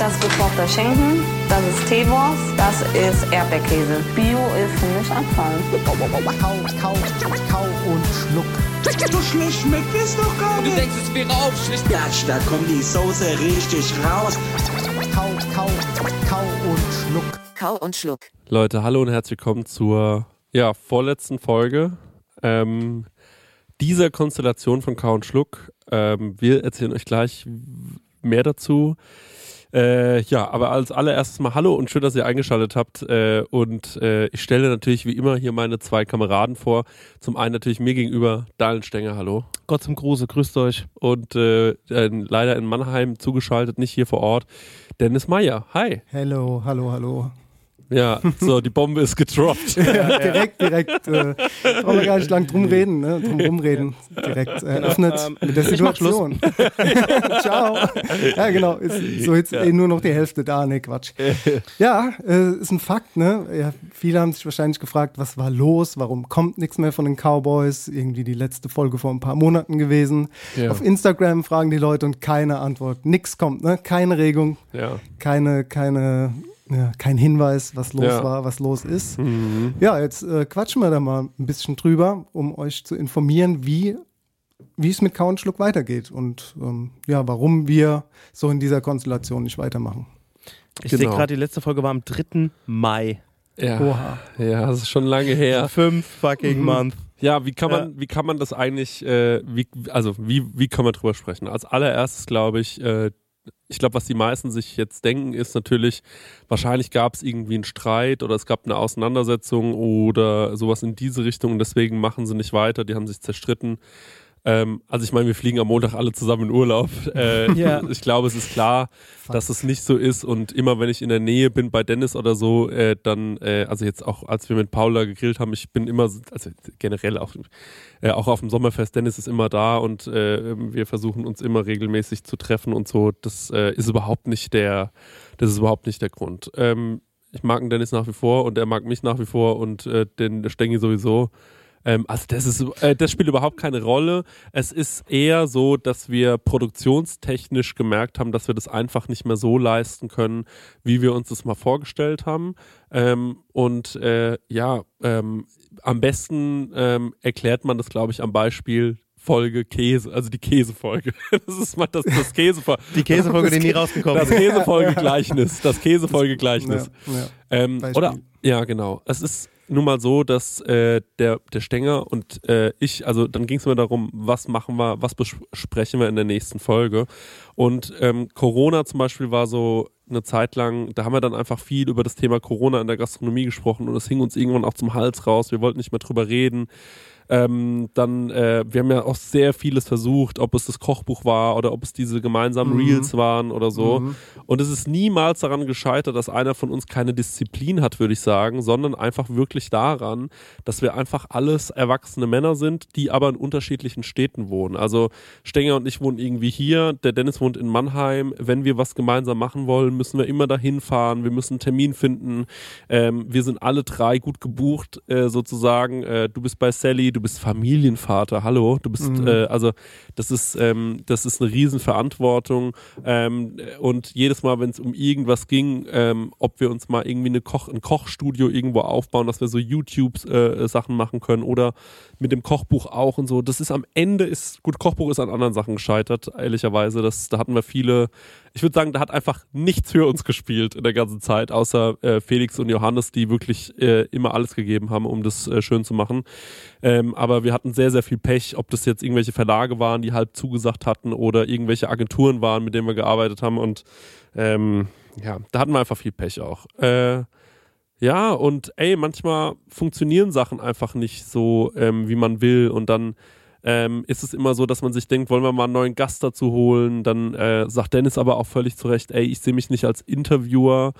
Das ist gekochter Schinken, das ist Teewurst, das ist Erdbeerkäse. Bio ist nicht Abfall. Kau, kau, kau und schluck. So schlecht schmeckt es doch gar nicht. Du denkst, es wäre aufschlicht. Gatsch, da kommt die Soße richtig raus. Kau, kau, kau und schluck. Kau und Schluck. Leute, hallo und herzlich willkommen zur ja, vorletzten Folge ähm, dieser Konstellation von Kau und Schluck. Ähm, wir erzählen euch gleich mehr dazu. Äh, ja, aber als allererstes mal Hallo und schön, dass ihr eingeschaltet habt. Äh, und äh, ich stelle natürlich wie immer hier meine zwei Kameraden vor. Zum einen natürlich mir gegenüber Daniel Stenger, hallo. Gott zum Gruße, grüßt euch. Und äh, leider in Mannheim zugeschaltet, nicht hier vor Ort, Dennis Meyer. Hi. Hello, hallo, hallo. Ja, so, die Bombe ist gedroppt. ja, direkt, direkt. Äh, brauchen wir gar nicht lang drum reden, ne? drum rumreden. Direkt eröffnet Genau, ähm, mit der Situation. Ciao. Ja, genau. Ist so jetzt eh nur noch die Hälfte da, ne, Quatsch. Ja, äh, ist ein Fakt, ne? Ja, viele haben sich wahrscheinlich gefragt, was war los? Warum kommt nichts mehr von den Cowboys? Irgendwie die letzte Folge vor ein paar Monaten gewesen. Ja. Auf Instagram fragen die Leute und keine Antwort. Nix kommt, ne? Keine Regung, Ja. keine, keine, ja, kein Hinweis, was los Ja. war, was los ist. Mhm. Ja, jetzt äh, quatschen wir da mal ein bisschen drüber, um euch zu informieren, wie, wie es mit Kau und Schluck weitergeht und ähm, ja, warum wir so in dieser Konstellation nicht weitermachen. Ich Genau. sehe gerade, die letzte Folge war am 3. Mai. Ja. Oha. ja, das ist schon lange her. Fünf fucking Mhm. Month. Ja, wie kann man, wie kann man das eigentlich, äh, wie, also wie, wie kann man drüber sprechen? Als allererstes glaube ich, äh, ich glaube, was die meisten sich jetzt denken, ist natürlich, wahrscheinlich gab es irgendwie einen Streit oder es gab eine Auseinandersetzung oder sowas in diese Richtung und deswegen machen sie nicht weiter, die haben sich zerstritten. Ähm, also ich meine, wir fliegen am Montag alle zusammen in Urlaub. Äh, Ja. Ich glaube, es ist klar, dass es nicht so ist und immer wenn ich in der Nähe bin bei Dennis oder so, äh, dann, äh, also jetzt auch als wir mit Paula gegrillt haben, ich bin immer, so- also generell auch, äh, auch auf dem Sommerfest, Dennis ist immer da und äh, wir versuchen uns immer regelmäßig zu treffen und so. Das äh, ist überhaupt nicht der, das ist überhaupt nicht der Grund. Ähm, ich mag den Dennis nach wie vor und er mag mich nach wie vor und den Stengi sowieso. Ähm, also das ist, äh, das spielt überhaupt keine Rolle. Es ist eher so, dass wir produktionstechnisch gemerkt haben, dass wir das einfach nicht mehr so leisten können, wie wir uns das mal vorgestellt haben. Ähm, und äh, ja, ähm, am besten ähm, erklärt man das, glaube ich, am Beispiel Folge Käse, also die Käsefolge. Das ist mal das, das Käsefolge. Die Käsefolge, die nie rausgekommen Das ist. Käsefolgegleichnis. Das Käsefolgegleichnis. Ja, ja. Ähm, oder ja, genau. Es ist nun mal so, dass äh, der, der Stenger und äh, ich, also dann ging es mir darum, was machen wir, was besprechen wir in der nächsten Folge. Und ähm, Corona zum Beispiel war so eine Zeit lang, da haben wir dann einfach viel über das Thema Corona in der Gastronomie gesprochen und es hing uns irgendwann auch zum Hals raus. Wir wollten nicht mehr drüber reden. Ähm, dann, äh, wir haben ja auch sehr vieles versucht, ob es das Kochbuch war oder ob es diese gemeinsamen Mhm. Reels waren oder so. Mhm. Und es ist niemals daran gescheitert, dass einer von uns keine Disziplin hat, würde ich sagen, sondern einfach wirklich daran, dass wir einfach alles erwachsene Männer sind, die aber in unterschiedlichen Städten wohnen. Also Stenger und ich wohnen irgendwie hier, der Dennis wohnt in Mannheim. Wenn wir was gemeinsam machen wollen, müssen wir immer dahin fahren, wir müssen einen Termin finden. Ähm, wir sind alle drei gut gebucht, äh, sozusagen. Äh, du bist bei Sally, du bist Familienvater, hallo, du bist, Mhm. äh, also das ist, ähm, das ist eine Riesenverantwortung. Ähm, und jedes Mal, wenn es um irgendwas ging, ähm, ob wir uns mal irgendwie eine Koch, ein Kochstudio irgendwo aufbauen, dass wir so YouTube-Sachen machen können oder mit dem Kochbuch auch und so. Das ist am Ende ist, gut, Kochbuch ist an anderen Sachen gescheitert, ehrlicherweise. Das, da hatten wir viele, ich würde sagen, da hat einfach nichts für uns gespielt in der ganzen Zeit, außer äh, Felix und Johannes, die wirklich äh, immer alles gegeben haben, um das äh, schön zu machen. Ähm, aber wir hatten sehr, sehr viel Pech, ob das jetzt irgendwelche Verlage waren, die halb zugesagt hatten oder irgendwelche Agenturen waren, mit denen wir gearbeitet haben. Und ähm, ja, da hatten wir einfach viel Pech auch. Äh, Ja, und ey, manchmal funktionieren Sachen einfach nicht so, ähm, wie man will. Und dann ähm, ist es immer so, dass man sich denkt, wollen wir mal einen neuen Gast dazu holen. Dann äh, sagt Dennis aber auch völlig zu Recht, ey, ich sehe mich nicht als Interviewer.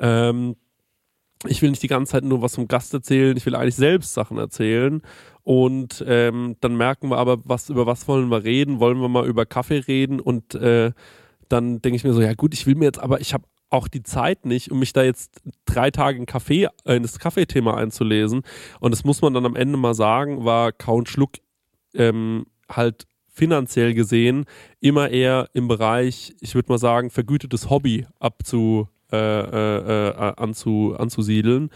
Ähm, ich will nicht die ganze Zeit nur was vom Gast erzählen, ich will eigentlich selbst Sachen erzählen. Und ähm, dann merken wir aber, was, über was wollen wir reden? Wollen wir mal über Kaffee reden? Und äh, dann denke ich mir so, ja gut, ich will mir jetzt, aber ich habe auch die Zeit nicht, um mich da jetzt drei Tage in, Kaffee, äh, in das Kaffeethema einzulesen. Und das muss man dann am Ende mal sagen, war Count Schluck ähm, halt finanziell gesehen immer eher im Bereich, ich würde mal sagen, vergütetes Hobby abzu, äh, äh, äh, anzu, anzusiedeln.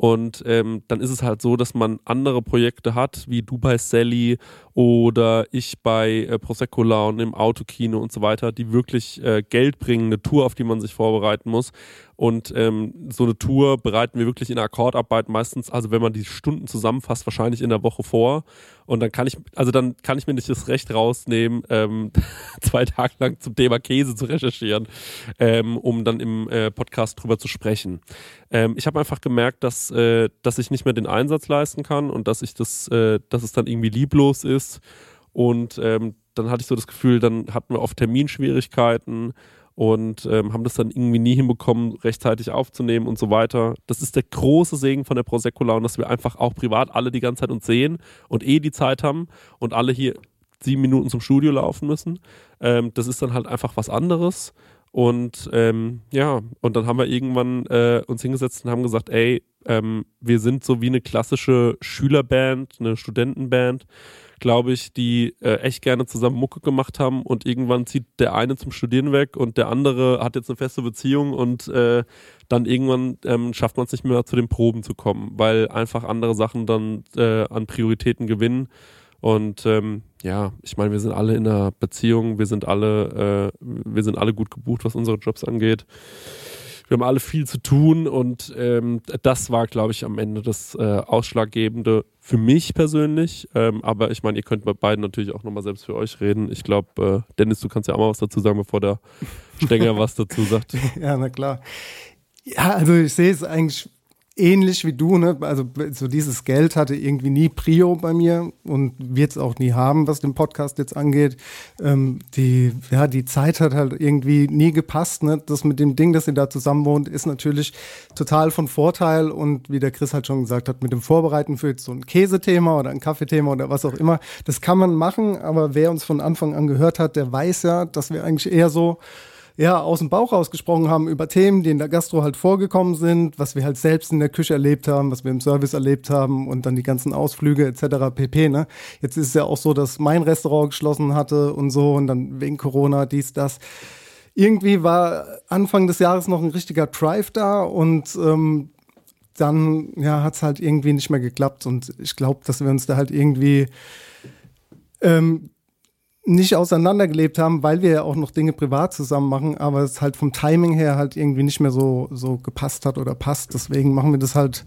Und ähm, dann ist es halt so, dass man andere Projekte hat, wie du bei Sally oder ich bei äh, Prosecco Laune im Autokino und so weiter, die wirklich äh, Geld bringen, eine Tour, auf die man sich vorbereiten muss. Und ähm, so eine Tour bereiten wir wirklich in Akkordarbeit meistens, also wenn man die Stunden zusammenfasst, wahrscheinlich in der Woche vor. Und dann kann ich, also dann kann ich mir nicht das Recht rausnehmen, ähm, zwei Tage lang zum Thema Käse zu recherchieren, ähm, um dann im äh, Podcast drüber zu sprechen. Ähm, ich habe einfach gemerkt, dass, äh, dass ich nicht mehr den Einsatz leisten kann und dass ich das, äh, dass es dann irgendwie lieblos ist. Und ähm, dann hatte ich so das Gefühl, dann hatten wir oft Terminschwierigkeiten und ähm, haben das dann irgendwie nie hinbekommen, rechtzeitig aufzunehmen und so weiter. Das ist der große Segen von der Prosecco Laune, dass wir einfach auch privat alle die ganze Zeit uns sehen und eh die Zeit haben und alle hier sieben Minuten zum Studio laufen müssen. Ähm, das ist dann halt einfach was anderes. Und ähm, ja, und dann haben wir irgendwann äh, uns hingesetzt und haben gesagt, ey, ähm, wir sind so wie eine klassische Schülerband, eine Studentenband, glaube ich, die äh, echt gerne zusammen Mucke gemacht haben und irgendwann zieht der eine zum Studieren weg und der andere hat jetzt eine feste Beziehung und äh, dann irgendwann ähm, schafft man es nicht mehr zu den Proben zu kommen, weil einfach andere Sachen dann äh, an Prioritäten gewinnen. Und ähm, ja, ich meine, wir sind alle in einer Beziehung, wir sind alle, äh, wir sind alle gut gebucht, was unsere Jobs angeht. Wir haben alle viel zu tun und ähm, das war, glaube ich, am Ende das äh, Ausschlaggebende für mich persönlich. Ähm, aber ich meine, ihr könnt bei beiden natürlich auch nochmal selbst für euch reden. Ich glaube, äh, Dennis, du kannst ja auch mal was dazu sagen, bevor der Stenger was dazu sagt. Ja, na klar. Ja, also ich sehe es eigentlich ähnlich wie du, ne? Also so dieses Geld hatte irgendwie nie Prio bei mir und wird es auch nie haben, was den Podcast jetzt angeht. Ähm, die, ja, die Zeit hat halt irgendwie nie gepasst. Ne? Das mit dem Ding, dass sie da zusammen wohnt, ist natürlich total von Vorteil. Und wie der Chris halt schon gesagt hat, mit dem Vorbereiten für jetzt so ein Käsethema oder ein Kaffeethema oder was auch immer, das kann man machen, aber wer uns von Anfang an gehört hat, der weiß ja, dass wir eigentlich eher so ja, aus dem Bauch rausgesprochen haben über Themen, die in der Gastro halt vorgekommen sind, was wir halt selbst in der Küche erlebt haben, was wir im Service erlebt haben und dann die ganzen Ausflüge etc. pp. Ne? Jetzt ist es ja auch so, dass mein Restaurant geschlossen hatte und so und dann wegen Corona dies, das. Irgendwie war Anfang des Jahres noch ein richtiger Drive da und ähm, dann ja, hat es halt irgendwie nicht mehr geklappt und ich glaube, dass wir uns da halt irgendwie ähm, nicht auseinandergelebt haben, weil wir ja auch noch Dinge privat zusammen machen, aber es halt vom Timing her halt irgendwie nicht mehr so, so gepasst hat oder passt. Deswegen machen wir das halt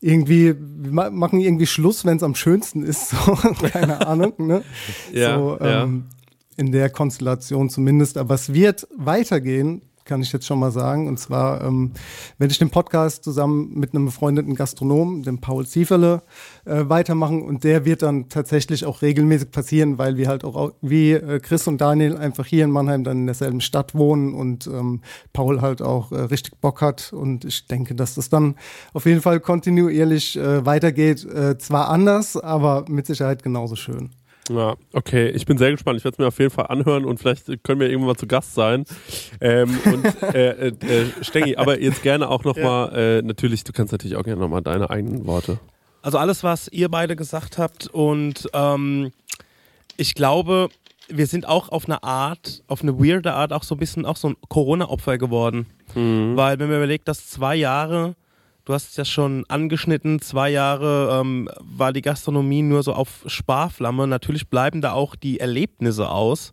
irgendwie, wir machen irgendwie Schluss, wenn es am schönsten ist. So, keine Ahnung, ne? Ja, so, ja. ähm, in der Konstellation zumindest. Aber es wird weitergehen, kann ich jetzt schon mal sagen. Und zwar ähm, werde ich den Podcast zusammen mit einem befreundeten Gastronom, dem Paul Zieferle, äh, weitermachen. Und der wird dann tatsächlich auch regelmäßig passieren, weil wir halt auch wie äh, Chris und Daniel einfach hier in Mannheim dann in derselben Stadt wohnen und ähm, Paul halt auch äh, richtig Bock hat. Und ich denke, dass das dann auf jeden Fall kontinuierlich äh, weitergeht. Äh, zwar anders, aber mit Sicherheit genauso schön. Ja, okay. Ich bin sehr gespannt. Ich werde es mir auf jeden Fall anhören und vielleicht können wir irgendwann mal zu Gast sein. Ähm, und äh, äh, äh, Stengi, aber jetzt gerne auch nochmal, ja. äh, natürlich, du kannst natürlich auch gerne nochmal deine eigenen Worte. Also alles, was ihr beide gesagt habt und ähm, ich glaube, wir sind auch auf eine Art, auf eine weirde Art auch so ein bisschen auch so ein Corona-Opfer geworden. Mhm. Weil wenn man überlegt, dass zwei Jahre Du hast es ja schon angeschnitten, zwei Jahre ähm, war die Gastronomie nur so auf Sparflamme. Natürlich bleiben da auch die Erlebnisse aus,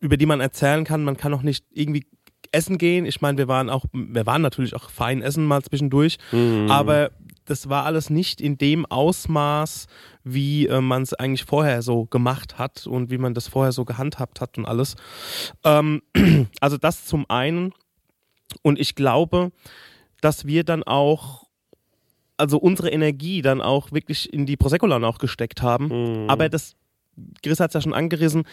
über die man erzählen kann. Man kann auch nicht irgendwie essen gehen. Ich meine, wir waren auch, wir waren natürlich auch fein essen mal zwischendurch, mhm. aber das war alles nicht in dem Ausmaß, wie äh, man es eigentlich vorher so gemacht hat und wie man das vorher so gehandhabt hat und alles. Ähm, also das zum einen. Und ich glaube, dass wir dann auch also unsere Energie dann auch wirklich in die Prosecco-Laune auch gesteckt haben. Aber das, Chris hat es ja schon angerissen,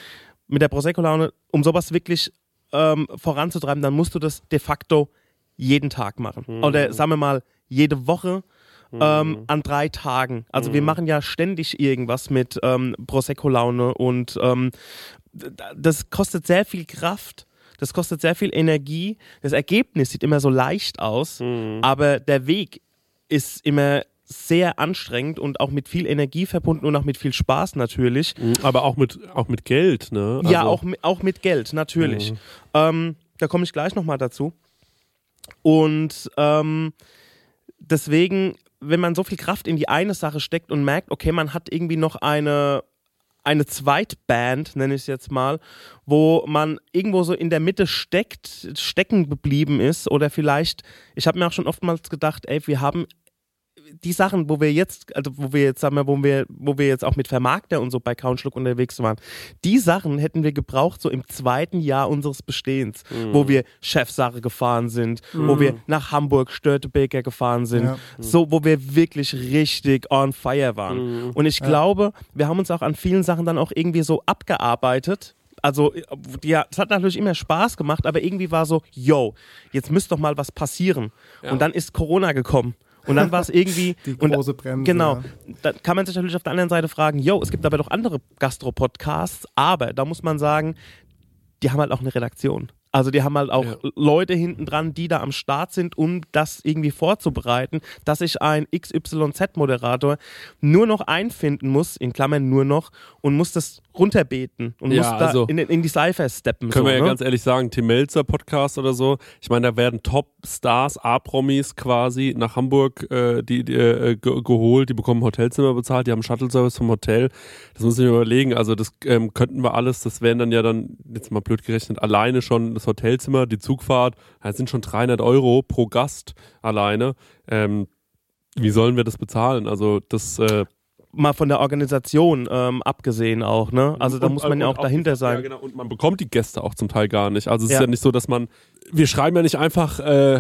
mit der Prosecco-Laune, um sowas wirklich ähm, voranzutreiben, dann musst du das de facto jeden Tag machen. Oder sagen wir mal, jede Woche ähm, an drei Tagen. Also wir machen ja ständig irgendwas mit ähm, Prosecco-Laune und ähm, das kostet sehr viel Kraft. Das kostet sehr viel Energie. Das Ergebnis sieht immer so leicht aus, aber der Weg ist immer sehr anstrengend und auch mit viel Energie verbunden und auch mit viel Spaß natürlich. Aber auch mit, auch mit Geld, ne? ja, Also- auch, mi- auch mit Geld, natürlich. Ähm, da komme ich gleich nochmal dazu. Und ähm, deswegen, wenn man so viel Kraft in die eine Sache steckt und merkt, okay, man hat irgendwie noch eine, eine Zweitband, nenne ich es jetzt mal, wo man irgendwo so in der Mitte steckt, stecken geblieben ist oder vielleicht, ich habe mir auch schon oftmals gedacht, ey, wir haben die Sachen, wo wir jetzt, also wo wir jetzt, sagen wir, wo wir, wo wir jetzt auch mit Vermarkter und so bei Couchlook unterwegs waren, die Sachen hätten wir gebraucht so im zweiten Jahr unseres Bestehens, wo wir Chefsache gefahren sind, wo wir nach Hamburg Störtebeker gefahren sind, Ja. so, wo wir wirklich richtig on fire waren. Und ich glaube, wir haben uns auch an vielen Sachen dann auch irgendwie so abgearbeitet. Also, ja, es hat natürlich immer Spaß gemacht, aber irgendwie war so, yo, jetzt müsste doch mal was passieren. Und dann ist Corona gekommen. Und dann war es irgendwie. Die und, große Bremse, Genau. ja. Da kann man sich natürlich auf der anderen Seite fragen, yo, es gibt aber doch andere Gastro-Podcasts, aber da muss man sagen, die haben halt auch eine Redaktion. Also die haben halt auch Ja. Leute hinten dran, die da am Start sind, um das irgendwie vorzubereiten, dass sich ein XYZ-Moderator nur noch einfinden muss, in Klammern nur noch, und muss das runterbeten und Ja, muss da also in, in die Cypher steppen. Können so, wir ja ne? ganz ehrlich sagen, Tim Melzer Podcast oder so. Ich meine, da werden Top-Stars, A-Promis quasi nach Hamburg äh, die, die, äh, ge geholt, die bekommen Hotelzimmer bezahlt, die haben Shuttle-Service vom Hotel. Das muss ich mir überlegen. Also das ähm, könnten wir alles, das wären dann ja dann, jetzt mal blöd gerechnet, alleine schon das Hotelzimmer, die Zugfahrt, das sind schon 300 Euro pro Gast alleine. Ähm, wie sollen wir das bezahlen? Also das äh, Mal von der Organisation ähm, abgesehen auch, ne? Also da Und- muss man ja und auch dahinter Ja, sein. genau. Und man bekommt die Gäste auch zum Teil gar nicht. Also es Ja. ist ja nicht so, dass man. Wir schreiben ja nicht einfach, äh,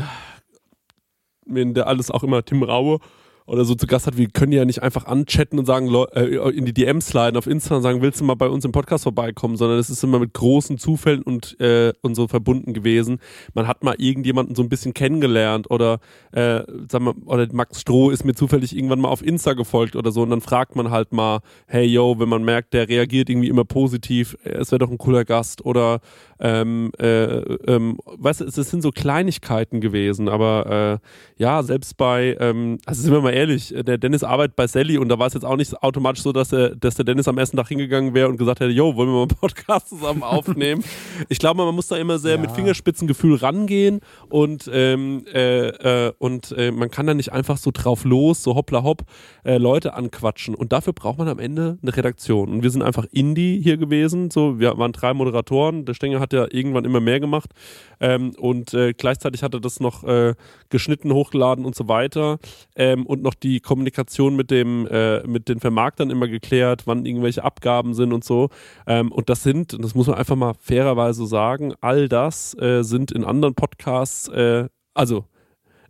wenn der alles auch immer Tim Raue oder so zu Gast hat, wir können ja nicht einfach anchatten und sagen, äh, in die DMs sliden auf Insta und sagen, willst du mal bei uns im Podcast vorbeikommen, sondern es ist immer mit großen Zufällen und, äh, und so verbunden gewesen. Man hat mal irgendjemanden so ein bisschen kennengelernt oder, äh, sagen wir, oder Max Stroh ist mir zufällig irgendwann mal auf Insta gefolgt oder so und dann fragt man halt mal, hey yo, wenn man merkt, der reagiert irgendwie immer positiv, äh, es wäre doch ein cooler Gast oder ähm, äh, ähm, weißt du, es, sind so Kleinigkeiten gewesen, aber äh, ja, selbst bei, ähm, also sind wir mal ehrlich, äh, der Dennis arbeitet bei Sally und da war es jetzt auch nicht automatisch so, dass, er, dass der Dennis am ersten Tag hingegangen wäre und gesagt hätte, yo, wollen wir mal einen Podcast zusammen aufnehmen? ich glaube, man muss da immer sehr mit Fingerspitzengefühl rangehen und, ähm, äh, äh, und äh, man kann da nicht einfach so drauf los, so hoppla hopp, äh, Leute anquatschen. Und dafür braucht man am Ende eine Redaktion. Und wir sind einfach Indie hier gewesen, so, wir waren drei Moderatoren, der Stenger hat ja irgendwann immer mehr gemacht. Ähm, und äh, gleichzeitig hat er das noch äh, geschnitten, hochgeladen und so weiter. Ähm, und noch die Kommunikation mit dem äh, mit den Vermarktern immer geklärt, wann irgendwelche Abgaben sind und so. Ähm, und das sind, das muss man einfach mal fairerweise sagen, all das äh, sind in anderen Podcasts, äh, also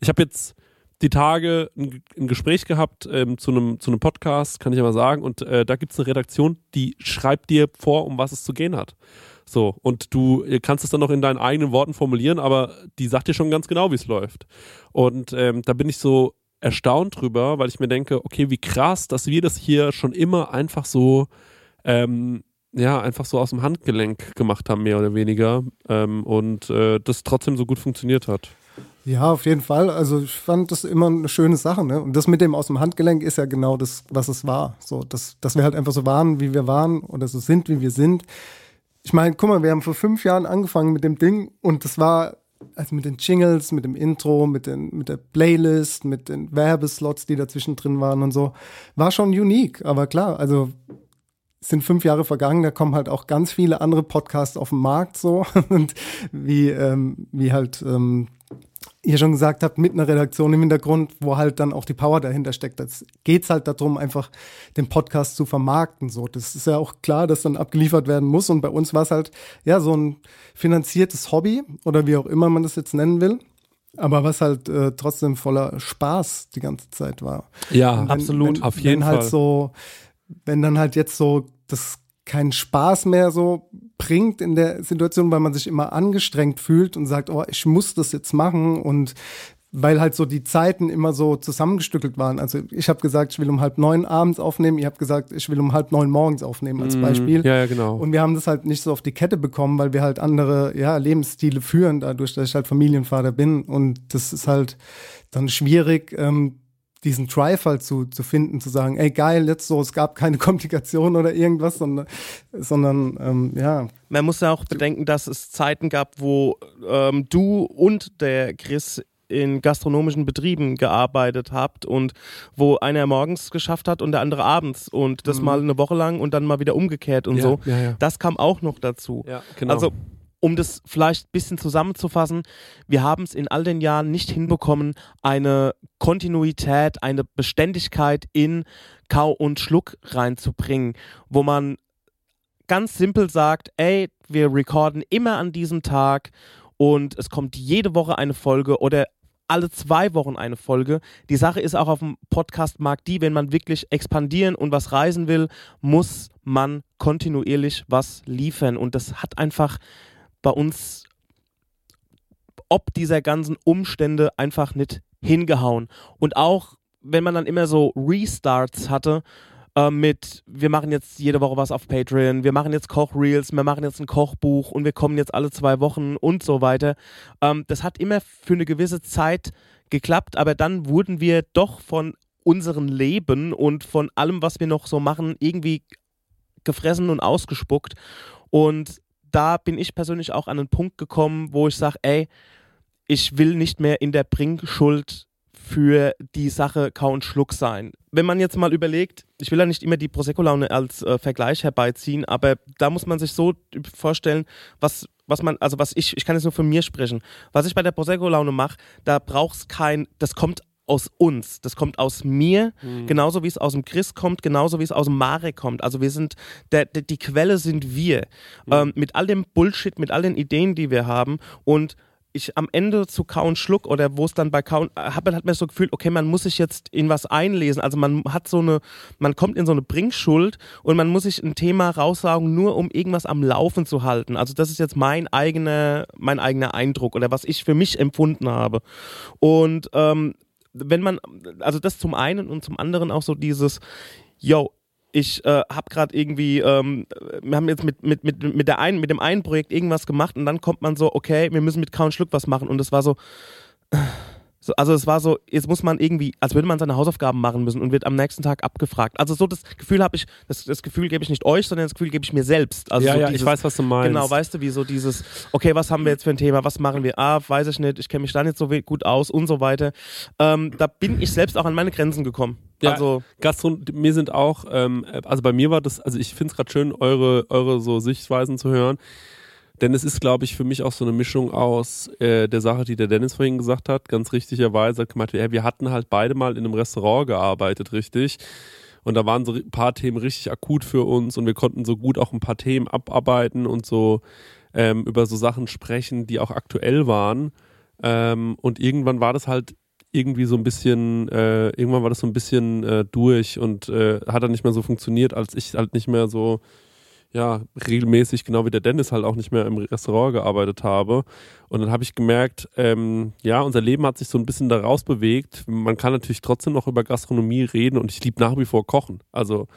ich habe jetzt die Tage ein, ein Gespräch gehabt ähm, zu einem zu Podcast, kann ich ja mal sagen, und äh, da gibt es eine Redaktion, die schreibt dir vor, um was es zu gehen hat. So, und du kannst es dann noch in deinen eigenen Worten formulieren, aber die sagt dir schon ganz genau, wie es läuft. Und ähm, da bin ich so erstaunt drüber, weil ich mir denke, okay, wie krass, dass wir das hier schon immer einfach so, ähm, ja, einfach so aus dem Handgelenk gemacht haben, mehr oder weniger. Ähm, und äh, das trotzdem so gut funktioniert hat. Ja, auf jeden Fall. Also ich fand das immer eine schöne Sache. Ne? Und das mit dem aus dem Handgelenk ist ja genau das, was es war. So, dass, dass wir halt einfach so waren, wie wir waren oder so sind, wie wir sind. Ich meine, guck mal, wir haben vor fünf Jahren angefangen mit dem Ding und das war also mit den Jingles, mit dem Intro, mit, den, mit der Playlist, mit den Werbeslots, die dazwischen drin waren und so, war schon unique. Aber klar, also sind fünf Jahre vergangen, da kommen halt auch ganz viele andere Podcasts auf den Markt so und wie, ähm, wie halt ähm, ihr schon gesagt habt, mit einer Redaktion im Hintergrund, wo halt dann auch die Power dahinter steckt. Jetzt geht's halt darum, einfach den Podcast zu vermarkten. So, das ist ja auch klar, dass dann abgeliefert werden muss. Und bei uns war es halt ja so ein finanziertes Hobby oder wie auch immer man das jetzt nennen will. Aber was halt äh, trotzdem voller Spaß die ganze Zeit war. Ja, Wenn- absolut, wenn, auf jeden wenn halt Fall. so, wenn dann halt jetzt so das keinen Spaß mehr so bringt in der Situation, weil man sich immer angestrengt fühlt und sagt, oh, ich muss das jetzt machen und weil halt so die Zeiten immer so zusammengestückelt waren. Also ich habe gesagt, ich will um halb neun abends aufnehmen, ihr habt gesagt, ich will um halb neun morgens aufnehmen als Beispiel. Mhm. Ja, ja, genau. Und wir haben das halt nicht so auf die Kette bekommen, weil wir halt andere ja, Lebensstile führen, dadurch, dass ich halt Familienvater bin. Und das ist halt dann schwierig, ähm, diesen Drive halt zu, zu finden, zu sagen, ey geil, jetzt so, es gab keine Komplikation oder irgendwas, sondern, sondern ähm, ja, Man muss ja auch bedenken, dass es Zeiten gab, wo ähm, du und der Chris in gastronomischen Betrieben gearbeitet habt und wo einer morgens geschafft hat und der andere abends und das mal eine Woche lang und dann mal wieder umgekehrt und Ja, so. ja, ja. Das kam auch noch dazu. Ja, genau. Also um das vielleicht ein bisschen zusammenzufassen, wir haben es in all den Jahren nicht hinbekommen, eine Kontinuität, eine Beständigkeit in Kau und Schluck reinzubringen, wo man ganz simpel sagt, ey, wir recorden immer an diesem Tag und es kommt jede Woche eine Folge oder alle zwei Wochen eine Folge. Die Sache ist auch auf dem Podcast-Markt die, wenn man wirklich expandieren und was reisen will, muss man kontinuierlich was liefern. Und das hat einfach bei uns ob dieser ganzen Umstände einfach nicht hingehauen. Und auch wenn man dann immer so Restarts hatte, äh, mit, wir machen jetzt jede Woche was auf Patreon, wir machen jetzt Kochreels, wir machen jetzt ein Kochbuch und wir kommen jetzt alle zwei Wochen und so weiter. Ähm, das hat immer für eine gewisse Zeit geklappt, aber dann wurden wir doch von unserem Leben und von allem, was wir noch so machen, irgendwie gefressen und ausgespuckt. Und da bin ich persönlich auch an einen Punkt gekommen, wo ich sage, ey, ich will nicht mehr in der Bringschuld für die Sache Kau und Schluck sein. Wenn man jetzt mal überlegt, ich will ja nicht immer die Prosecco-Laune als äh, Vergleich herbeiziehen, aber da muss man sich so vorstellen, was, was man, also was ich, ich kann jetzt nur von mir sprechen, was ich bei der Prosecco-Laune mache, da brauchst kein, das kommt aus uns, das kommt aus mir, genauso wie es aus dem Chris kommt, genauso wie es aus dem Marek kommt. Also wir sind, der, der, die Quelle sind wir. Ähm, mit all dem Bullshit, mit all den Ideen, die wir haben und ich am Ende zu Kauen Schluck oder wo es dann bei Kauen, habe hat mir so gefühlt, okay, man muss sich jetzt in was einlesen. Also man hat so eine, man kommt in so eine Bringschuld und man muss sich ein Thema raussaugen, nur um irgendwas am Laufen zu halten. Also das ist jetzt mein eigener, mein eigener Eindruck oder was ich für mich empfunden habe. Und ähm, wenn man, also das zum einen und zum anderen auch so dieses, yo, ich äh, habe gerade irgendwie, ähm, wir haben jetzt mit, mit, mit, mit, der einen, mit dem einen Projekt irgendwas gemacht und dann kommt man so, okay, wir müssen mit Kauen Schluck was machen. Und das war so, so, also es war so, jetzt muss man irgendwie, als würde man seine Hausaufgaben machen müssen und wird am nächsten Tag abgefragt. Also so das Gefühl habe ich, das, das Gefühl gebe ich nicht euch, sondern das Gefühl gebe ich mir selbst. Also ja, so ja, ich dieses- weiß, was du meinst. Genau, weißt du, wie so dieses, okay, was haben wir jetzt für ein Thema, was machen wir? Ah, weiß ich nicht, ich kenne mich da nicht so gut aus und so weiter. Ähm, da bin ich selbst auch an meine Grenzen gekommen. Ja, Also, Gastron mir sind auch, ähm, also bei mir war das, also ich finde es gerade schön, eure, eure so Sichtweisen zu hören. Denn es ist, glaube ich, für mich auch so eine Mischung aus äh, der Sache, die der Dennis vorhin gesagt hat, ganz richtigerweise, gemeint, ja, wir hatten halt beide mal in einem Restaurant gearbeitet, richtig. Und da waren so ein paar Themen richtig akut für uns und wir konnten so gut auch ein paar Themen abarbeiten und so ähm, über so Sachen sprechen, die auch aktuell waren. Ähm, und irgendwann war das halt irgendwie so ein bisschen, äh, irgendwann war das so ein bisschen äh, durch und äh, hat dann nicht mehr so funktioniert, als ich halt nicht mehr so, ja, regelmäßig, genau wie der Dennis halt auch nicht mehr im Restaurant gearbeitet habe. Und dann habe ich gemerkt, ähm, ja, unser Leben hat sich so ein bisschen daraus bewegt. Man kann natürlich trotzdem noch über Gastronomie reden und ich liebe nach wie vor Kochen. Also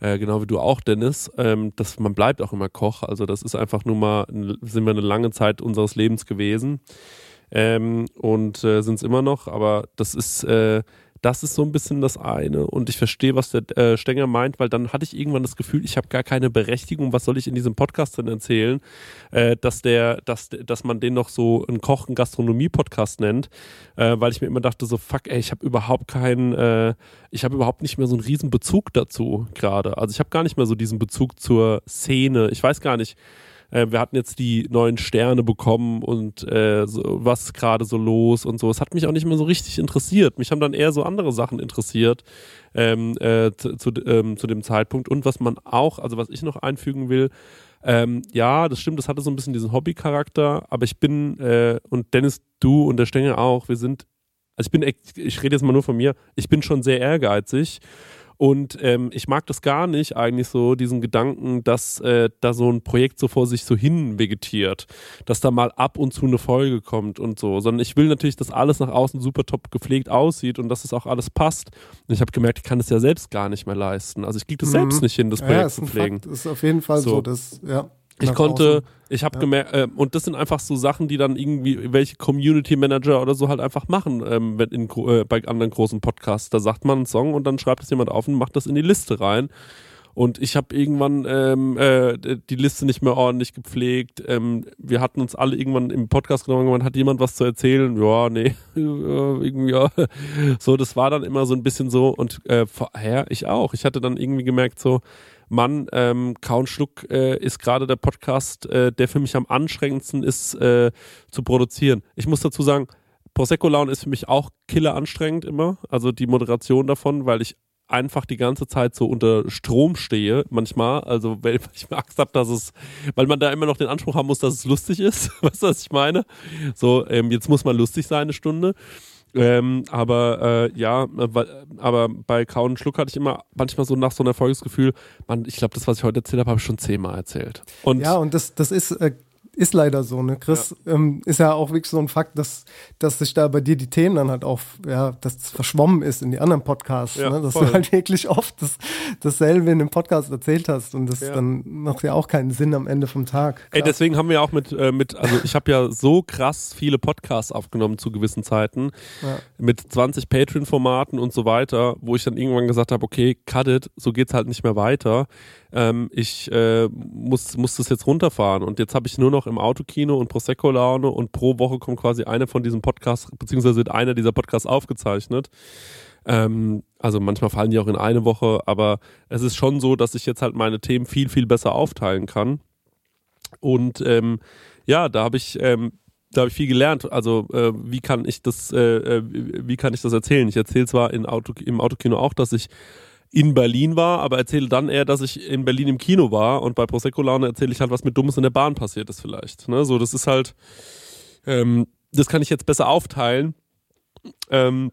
äh, genau wie du auch, Dennis, ähm, das, man bleibt auch immer Koch. Also das ist einfach nur mal, sind wir eine lange Zeit unseres Lebens gewesen ähm, und äh, sind es immer noch, aber das ist, äh, das ist so ein bisschen das eine. Und ich verstehe, was der äh, Stenger meint, weil dann hatte ich irgendwann das Gefühl, ich habe gar keine Berechtigung, was soll ich in diesem Podcast denn erzählen, äh, dass der, dass, dass man den noch so einen Koch, einen Gastronomie-Podcast nennt, äh, weil ich mir immer dachte so, fuck, ey, ich habe überhaupt keinen, äh, ich habe überhaupt nicht mehr so einen riesen Bezug dazu gerade, also ich habe gar nicht mehr so diesen Bezug zur Szene, ich weiß gar nicht, äh, wir hatten jetzt die neuen Sterne bekommen und äh, so, was gerade so los und so. Es hat mich auch nicht mehr so richtig interessiert. Mich haben dann eher so andere Sachen interessiert ähm, äh, zu, zu, ähm, zu dem Zeitpunkt. Und was man auch, also was ich noch einfügen will, Ähm, ja, das stimmt, das hatte so ein bisschen diesen Hobby-Charakter, aber ich bin, äh, und Dennis, du und der Stengel auch, wir sind, also ich bin, ich rede jetzt mal nur von mir, ich bin schon sehr ehrgeizig und ähm, ich mag das gar nicht, eigentlich so, diesen Gedanken, dass äh, da so ein Projekt so vor sich so hin vegetiert, dass da mal ab und zu eine Folge kommt und so, sondern ich will natürlich, dass alles nach außen super top gepflegt aussieht und dass es auch alles passt. Und ich habe gemerkt, ich kann das ja selbst gar nicht mehr leisten. Also ich kriege das selbst nicht hin, das ja, Projekt ist zu pflegen. Fakt, ist auf jeden Fall so, So. dass, ja. Ich konnte, außen. ich habe Ja. gemerkt, äh, und das sind einfach so Sachen, die dann irgendwie welche Community Manager oder so halt einfach machen, ähm, wenn in, äh, bei anderen großen Podcasts. Da sagt man einen Song und dann schreibt es jemand auf und macht das in die Liste rein. Und ich habe irgendwann ähm, äh, die Liste nicht mehr ordentlich gepflegt. Ähm, wir hatten uns alle irgendwann im Podcast genommen, irgendwann hat jemand was zu erzählen. Ja, nee, irgendwie, ja. So, das war dann immer so ein bisschen so. Und äh, vorher, ich auch. Ich hatte dann irgendwie gemerkt, so, Mann, ähm, Kauen Schluck äh, ist gerade der Podcast, äh, der für mich am anstrengendsten ist äh, zu produzieren. Ich muss dazu sagen, Prosecco Laune ist für mich auch killer anstrengend immer. Also die Moderation davon, weil ich einfach die ganze Zeit so unter Strom stehe, manchmal. Also weil ich mir Angst habe, dass es, weil man da immer noch den Anspruch haben muss, dass es lustig ist. Weißt du, was ich meine? So, ähm, jetzt muss man lustig sein, eine Stunde. Ähm, aber äh, ja, aber bei Kauen Schluck hatte ich immer manchmal so nach so einer Folge das Gefühl, man, ich glaube, das, was ich heute erzählt habe, habe ich schon zehnmal erzählt. Und Ja, und das, das ist, äh, ist leider so, ne? Chris, Ähm, ist ja auch wirklich so ein Fakt, dass, dass sich da bei dir die Themen dann halt auch, ja, dass es verschwommen ist in die anderen Podcasts, Ja, ne? Dass voll. du halt wirklich oft das, dasselbe in dem Podcast erzählt hast und das Ja. dann macht ja auch keinen Sinn am Ende vom Tag. Ey, Klar. deswegen haben wir auch mit, äh, mit also ich habe ja so krass viele Podcasts aufgenommen zu gewissen Zeiten, Ja. mit 20 Patreon-Formaten und so weiter, wo ich dann irgendwann gesagt habe, okay, cut it, so geht's halt nicht mehr weiter. Ähm, ich äh, muss, muss das jetzt runterfahren und jetzt habe ich nur noch im Autokino und Prosecco-Laune und pro Woche kommt quasi einer von diesen Podcasts, beziehungsweise wird einer dieser Podcasts aufgezeichnet. Ähm, also manchmal fallen die auch in eine Woche, aber es ist schon so, dass ich jetzt halt meine Themen viel, viel besser aufteilen kann. Und ähm, ja, da habe ich, ähm, da habe ich viel gelernt. Also äh, wie kann ich das, äh, äh, wie kann ich das erzählen? Ich erzähle zwar in Auto, im Autokino auch, dass ich in Berlin war, aber erzähle dann eher, dass ich in Berlin im Kino war und bei Prosecco Laune erzähle ich halt, was mit Dummes in der Bahn passiert ist vielleicht. Ne? So, das ist halt, ähm, das kann ich jetzt besser aufteilen. Ähm,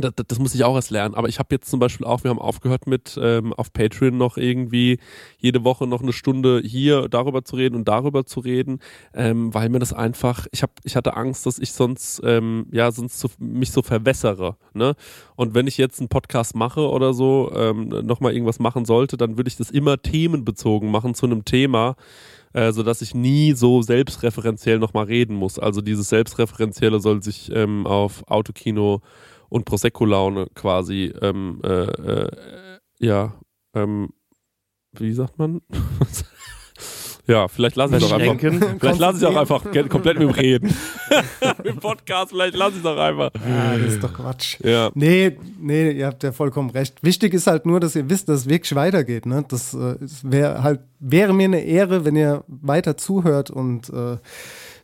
das, das muss ich auch erst lernen. Aber ich habe jetzt zum Beispiel auch, wir haben aufgehört mit ähm, auf Patreon noch irgendwie jede Woche noch eine Stunde hier darüber zu reden und darüber zu reden, ähm, weil mir das einfach, ich habe, ich hatte Angst, dass ich sonst, ähm, ja, sonst so, mich so verwässere. Ne? Und wenn ich jetzt einen Podcast mache oder so, ähm, nochmal irgendwas machen sollte, dann würde ich das immer themenbezogen machen zu einem Thema, äh, sodass ich nie so selbstreferenziell nochmal reden muss. Also dieses Selbstreferenzielle soll sich ähm, auf Autokino und Prosecco-Laune quasi, ähm, äh, äh, ja, ähm, wie sagt man? ja, vielleicht lasse ich doch einfach. Beschränken. Vielleicht lasse ich auch einfach komplett mit dem Reden. Im Podcast, vielleicht lasse ich doch einfach. Ah, das ist doch Quatsch. Ja. Nee, nee, ihr habt ja vollkommen recht. Wichtig ist halt nur, dass ihr wisst, dass es wirklich weitergeht. Ne? Das äh, wäre halt, wäre mir eine Ehre, wenn ihr weiter zuhört und äh,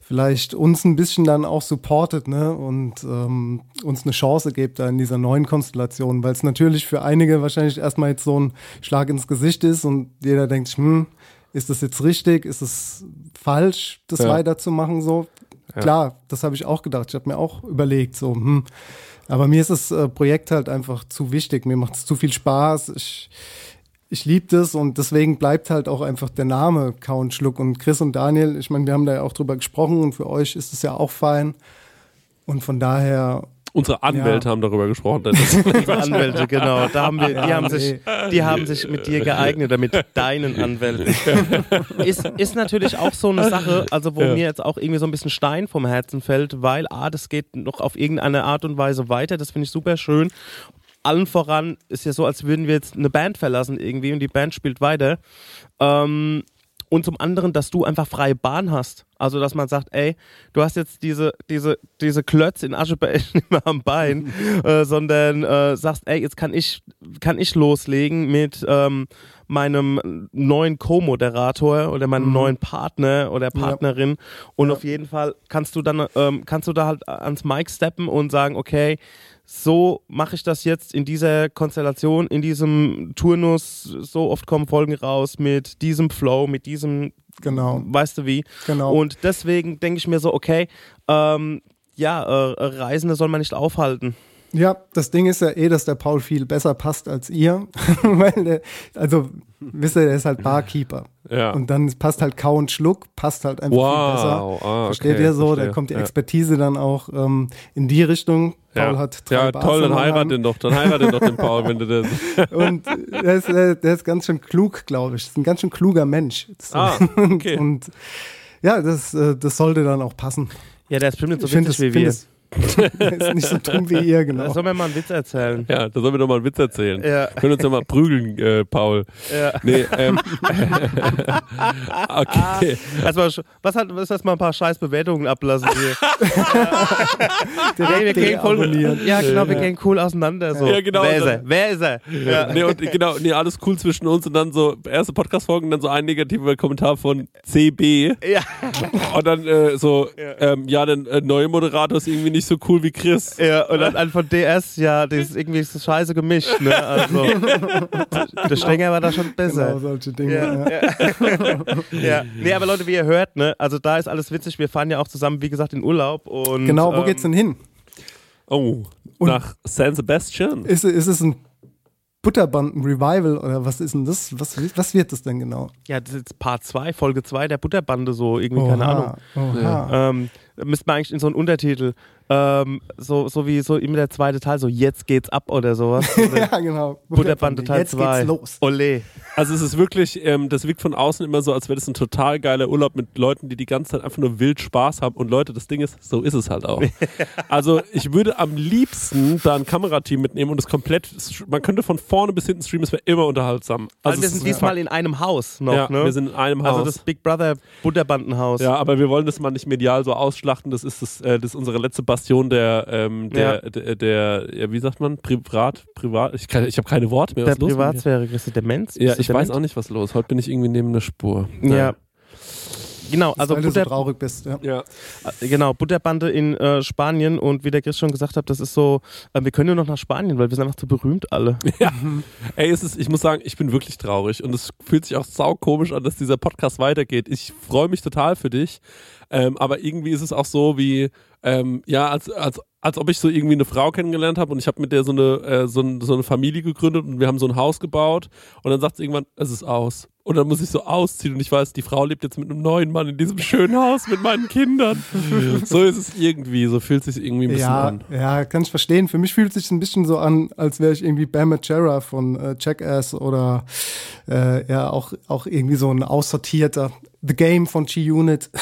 vielleicht uns ein bisschen dann auch supportet ne? und ähm, uns eine Chance gebt da in dieser neuen Konstellation, weil es natürlich für einige wahrscheinlich erstmal jetzt so ein Schlag ins Gesicht ist und jeder denkt, hm, ist das jetzt richtig, ist es falsch, das Ja. weiterzumachen so? Klar, das habe ich auch gedacht. Ich habe mir auch überlegt, so, hm, aber mir ist das äh, Projekt halt einfach zu wichtig. Mir macht es zu viel Spaß. Ich, ich liebe das und deswegen bleibt halt auch einfach der Name Count Schluck und Chris und Daniel. Ich meine, wir haben da ja auch drüber gesprochen und für euch ist es ja auch fein. Und von daher, Unsere Anwälte Ja. haben darüber gesprochen. Unsere Anwälte, genau. Da haben wir, die, Ja, haben nee. sich, die haben sich mit dir geeignet oder mit deinen Anwälten. ist, ist natürlich auch so eine Sache, also wo Ja. mir jetzt auch irgendwie so ein bisschen Stein vom Herzen fällt, weil A, das geht noch auf irgendeine Art und Weise weiter. Das finde ich super schön. Allen voran ist ja so, als würden wir jetzt eine Band verlassen irgendwie und die Band spielt weiter. Ähm, und zum anderen, dass du einfach freie Bahn hast. Also, dass man sagt, ey, du hast jetzt diese, diese, diese Klötz in Aschebecken nicht mehr am Bein, äh, sondern äh, sagst, ey, jetzt kann ich, kann ich loslegen mit ähm, meinem neuen Co-Moderator oder meinem neuen Partner oder Partnerin. Und auf jeden Fall kannst du dann, ähm, kannst du da halt ans Mic steppen und sagen, okay, so mache ich das jetzt in dieser Konstellation, in diesem Turnus, so oft kommen Folgen raus mit diesem Flow, mit diesem, Genau. weißt du wie. Genau. Und deswegen denke ich mir so, okay, ähm, ja, äh, Reisende soll man nicht aufhalten. Ja, das Ding ist ja eh, dass der Paul viel besser passt als ihr. Weil der, also, wisst ihr, der ist halt Barkeeper. Ja. Und dann passt halt Kau und Schluck, passt halt einfach Wow. viel besser. Ah, Versteht okay, ihr so? verstehe. Da kommt die Ja. Expertise dann auch ähm, in die Richtung. Paul ja. hat drei ja, Bars toll, dann heirat den doch, dann heirat den doch den Paul, wenn du das. Und der ist, der, ist ganz schön klug, glaube ich. Ist ein ganz schön kluger Mensch. Ah, okay. und, und ja, das, äh, das sollte dann auch passen. Ja, der ist bestimmt nicht so Ich finde witzig es wie wir. ist nicht so dumm wie ihr, Da genau. soll mir mal einen Witz erzählen. Ja, da sollen wir doch mal einen Witz erzählen. Ja. Können uns ja mal prügeln, äh, Paul. Ja. Nee, ähm. okay. Erstmal, was hat, was erstmal ein paar scheiß Bewertungen ablassen hier. Direkt wir gehen voll, deabonnieren. ja, genau, wir gehen cool auseinander. So. Ja, genau, Wer ist er? Wer ist er? Ja. Nee, und genau, nee, alles cool zwischen uns und dann so erste Podcast-Folgen, dann so ein negativer Kommentar von CB. Ja. Und dann äh, so, ja, ähm, ja der äh, neue Moderator ist irgendwie nicht so cool wie Chris. Ja, und dann an von DS, ja, das ist irgendwie so scheiße gemischt, ne? Also, der Stenger war da schon Genau, besser. solche Dinge. Ja, ja. Ja. Nee, aber Leute, wie ihr hört, ne, also da ist alles witzig. Wir fahren ja auch zusammen, wie gesagt, in Urlaub. Und, Genau, wo ähm, geht's denn hin? Oh, nach San Sebastian. Ist, ist es ein Butterbanden-Revival oder was ist denn das? Was, was wird das denn genau? Ja, das ist jetzt Part 2, Folge 2 der Butterbande, so irgendwie, keine Ahnung. Oha. Ähm, müsste man eigentlich in so einen Untertitel, ähm, so, so wie so immer der zweite Teil, so jetzt geht's ab oder sowas. ja, genau. Butterbande Teil Jetzt 2. geht's los. Ole. Also es ist wirklich, ähm, das wirkt von außen immer so, als wäre das ein total geiler Urlaub mit Leuten, die die ganze Zeit einfach nur wild Spaß haben. Und Leute, das Ding ist, so ist es halt auch. Also ich würde am liebsten da ein Kamerateam mitnehmen und es komplett, man könnte von vorne bis hinten streamen, es wäre immer unterhaltsam. Also, Also wir es sind ist diesmal in einem Haus noch, ja, ne? wir sind in einem also Haus. das Big Brother Butterbandenhaus. Ja, aber wir wollen das mal nicht medial so ausschlachten. Das ist, das, äh, das ist unsere letzte Bastion der, ähm, der, Ja. der, der, ja, wie sagt man, privat, privat. Ich, kann- ich habe keine Worte mehr. Der? Privatsphäre, Christi Demenz? Ja, du ich weiß dement? auch nicht, was los. Heute bin ich irgendwie neben einer Spur. Ja. Genau, also weil du so Butter, traurig bist. Ja. Ja. äh, genau, Butterbande in äh, Spanien und wie der Chris schon gesagt hat, das ist so, äh, wir können nur noch nach Spanien, weil wir sind einfach zu berühmt alle. Ja. Ey, es ist, ich muss sagen, ich bin wirklich traurig und es fühlt sich auch saukomisch an, dass dieser Podcast weitergeht. Ich freue mich total für dich, ähm, aber irgendwie ist es auch so wie, ähm, ja, als, als, als ob ich so irgendwie eine Frau kennengelernt habe und ich habe mit der so eine, äh, so, ein, so eine Familie gegründet und wir haben so ein Haus gebaut und dann sagt sie irgendwann, es ist aus. Und dann muss ich so ausziehen und ich weiß, die Frau lebt jetzt mit einem neuen Mann in diesem schönen Haus mit meinen Kindern. so ist es irgendwie, so fühlt es sich irgendwie ein bisschen Ja, an. ja, kann ich verstehen. Für mich fühlt es sich ein bisschen so an, als wäre ich irgendwie Bam Margera von äh, Jackass oder äh, ja auch, auch irgendwie so ein aussortierter The Game von G-Unit.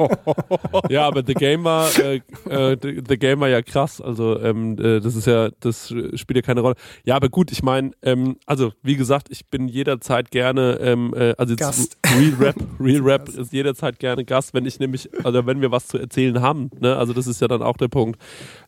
Ja, aber The Game war, äh, äh, The Game war ja krass. Also ähm, äh, das ist ja, das spielt ja keine Rolle. Ja, aber gut, ich meine, ähm, also wie gesagt, ich bin jederzeit gerne, ähm, äh, also Gast. Real Rap, Real Rap ist jederzeit gerne Gast, wenn ich nämlich, also wenn wir was zu erzählen haben. Ne? Also das ist ja dann auch der Punkt.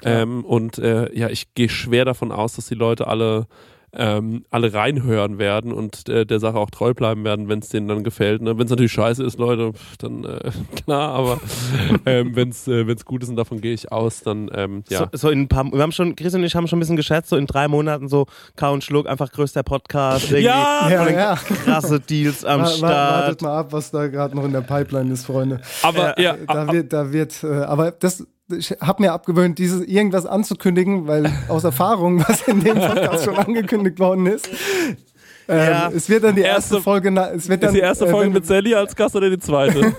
Ähm, und äh, ja, ich gehe schwer davon aus, dass die Leute alle ähm, alle reinhören werden und äh, der Sache auch treu bleiben werden, wenn es denen dann gefällt. Ne? Wenn es natürlich scheiße ist, Leute, dann äh, klar, aber ähm, wenn es äh, wenn's gut ist und davon gehe ich aus, dann ähm, ja. So, so in ein paar, wir haben schon, Chris und ich haben schon ein bisschen geschätzt, so in drei Monaten so Kau und Schluck, einfach größter Podcast, Ja, Ja, ja. krasse Deals am Start. Wartet mal ab, was da gerade noch in der Pipeline ist, Freunde. aber ja, Da wird, da wird, äh, aber das, ich habe mir abgewöhnt, dieses irgendwas anzukündigen, weil aus Erfahrung, was in dem Podcast schon angekündigt worden ist. Ähm, Ja. Es wird dann die erste, Erste- Folge, na, es wird ist dann, die erste äh, Folge wenn- mit Sally als Gast oder die zweite?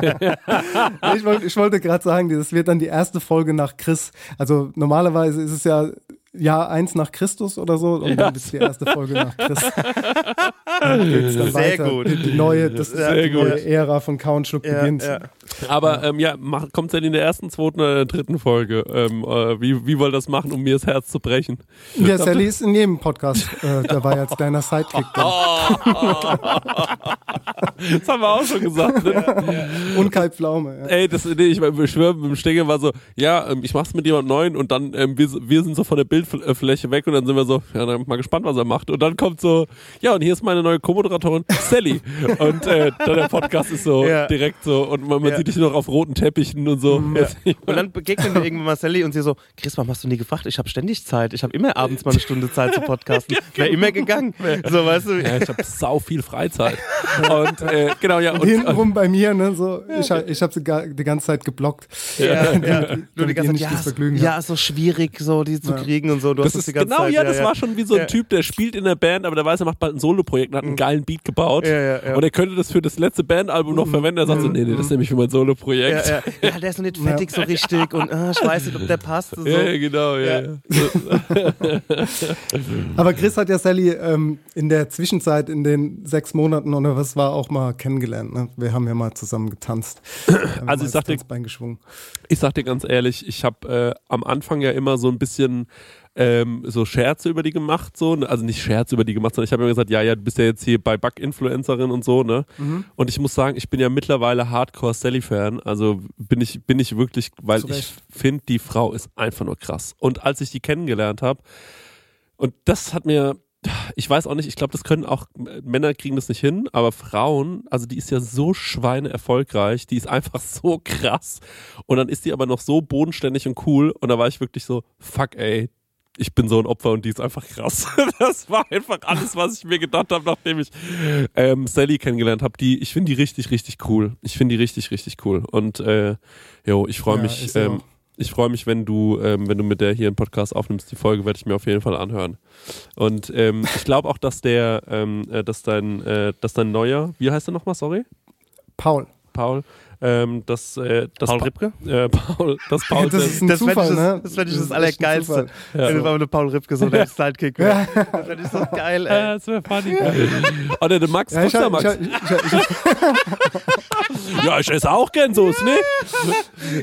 ich wollte, ich wollte gerade sagen, das wird dann die erste Folge nach Chris. Also normalerweise ist es ja Jahr eins nach Christus oder so und Ja. dann ist die erste Folge nach Chris. dann geht's dann Sehr weiter. gut. Die, die neue, das Sehr die neue. Ära von Countschluck beginnt. ja. Aber ähm, ja, kommt denn in der ersten, zweiten oder der dritten Folge? Ähm, äh, wie, wie wollt ihr das machen, um mir das Herz zu brechen? Ja, Sally ist in jedem Podcast äh, dabei als deiner Sidekick. Dann. Das haben wir auch schon gesagt. Ne? Und Kai Pflaume. Ja. Ey, das, nee, ich, ich schwöre, mit dem Stenger war so, ja, ähm, ich mach's mit jemand Neuen und dann, ähm, wir, wir sind so von der Bildfläche weg und dann sind wir so, ja, dann mal gespannt, was er macht. Und dann kommt so, ja, und hier ist meine neue Co-Moderatorin, Sally. Und äh, dann der Podcast ist so Ja. direkt so und man, man Ja. sieht dich noch auf roten Teppichen und so. Und dann begegnen wir irgendwann mal Sally und sie so, Chris, warum hast du nie gefragt? Ich habe ständig Zeit. Ich habe immer abends mal eine Stunde Zeit zu podcasten. Wäre immer gegangen. So, weißt du? Ja, ich habe sau viel Freizeit. Und äh, genau, ja. Und Und, hintenrum bei mir, ne, so, ich, hab- ich habe sie gar, die ganze Zeit geblockt. Ja, ja. Nur die ganze Zeit, ja, ja, so schwierig, so die zu Ja. kriegen und so. Du das hast ist die ganze genau, Zeit, ja, das war schon wie so ein Ja. Typ, der spielt in der Band, aber der weiß, er macht bald ein Solo-Projekt und hat einen geilen Beat gebaut. Mhm. Ja, ja, ja. Und er könnte das für das letzte Bandalbum noch verwenden. Er sagt so, nee, nee, das ist nämlich für mein Solo-Projekt. Ja, ja. ja, der ist noch nicht fertig so richtig und ah, ich weiß nicht, ob der passt. So. Ja, ja, genau, ja. Ja. ja. Aber Chris hat ja Sally ähm, in der Zwischenzeit, in den sechs Monaten oder was war, auch mal kennengelernt. Ne? Wir haben ja mal zusammen getanzt. Also ich sag das dir- Tanzbein geschwungen. Ich sag dir ganz ehrlich, ich habe äh, am Anfang ja immer so ein bisschen ähm, so Scherze über die gemacht, so, ne? also nicht Scherze über die gemacht, sondern ich habe immer gesagt, ja, ja, du bist ja jetzt hier bei Bug-Influencerin und so, ne? Und ich muss sagen, ich bin ja mittlerweile Hardcore-Sally-Fan, also bin ich, bin ich wirklich, weil Zu ich finde, die Frau ist einfach nur krass. Und als ich die kennengelernt habe, und das hat mir, ich weiß auch nicht, ich glaube, das können auch, Männer kriegen das nicht hin, aber Frauen, also die ist ja so schweine erfolgreich, die ist einfach so krass. Und dann ist die aber noch so bodenständig und cool. Und da war ich wirklich so, fuck ey, ich bin so ein Opfer und die ist einfach krass. Das war einfach alles, was ich mir gedacht habe, nachdem ich ähm, Sally kennengelernt habe. Die, ich finde die richtig, richtig cool. Ich finde die richtig, richtig cool. Und äh, jo, ich freue Ja, mich. Ähm, ich freue mich, wenn du, ähm, wenn du mit der hier einen Podcast aufnimmst. Die Folge werde ich mir auf jeden Fall anhören. Und ähm, ich glaube auch, dass der, ähm, äh, dass dein, äh, dass dein neuer, wie heißt der nochmal, sorry? Paul. Paul, ähm, dass, äh, dass Paul Pa- Ripke? Äh, Paul, dass Paul Das ist ein Das fände Zufall, ich, ne? das, das, fänd ich das, ein Allergeilste. Zufall. Wenn mal mit Paul Ripke so der Sidekick wäre. Das fände ich so geil, ey. das wäre funny. Oder der Max, Ja, ja, ich, hab- Max. ich, ich, ich, ja, ich esse auch gern Soße, ne?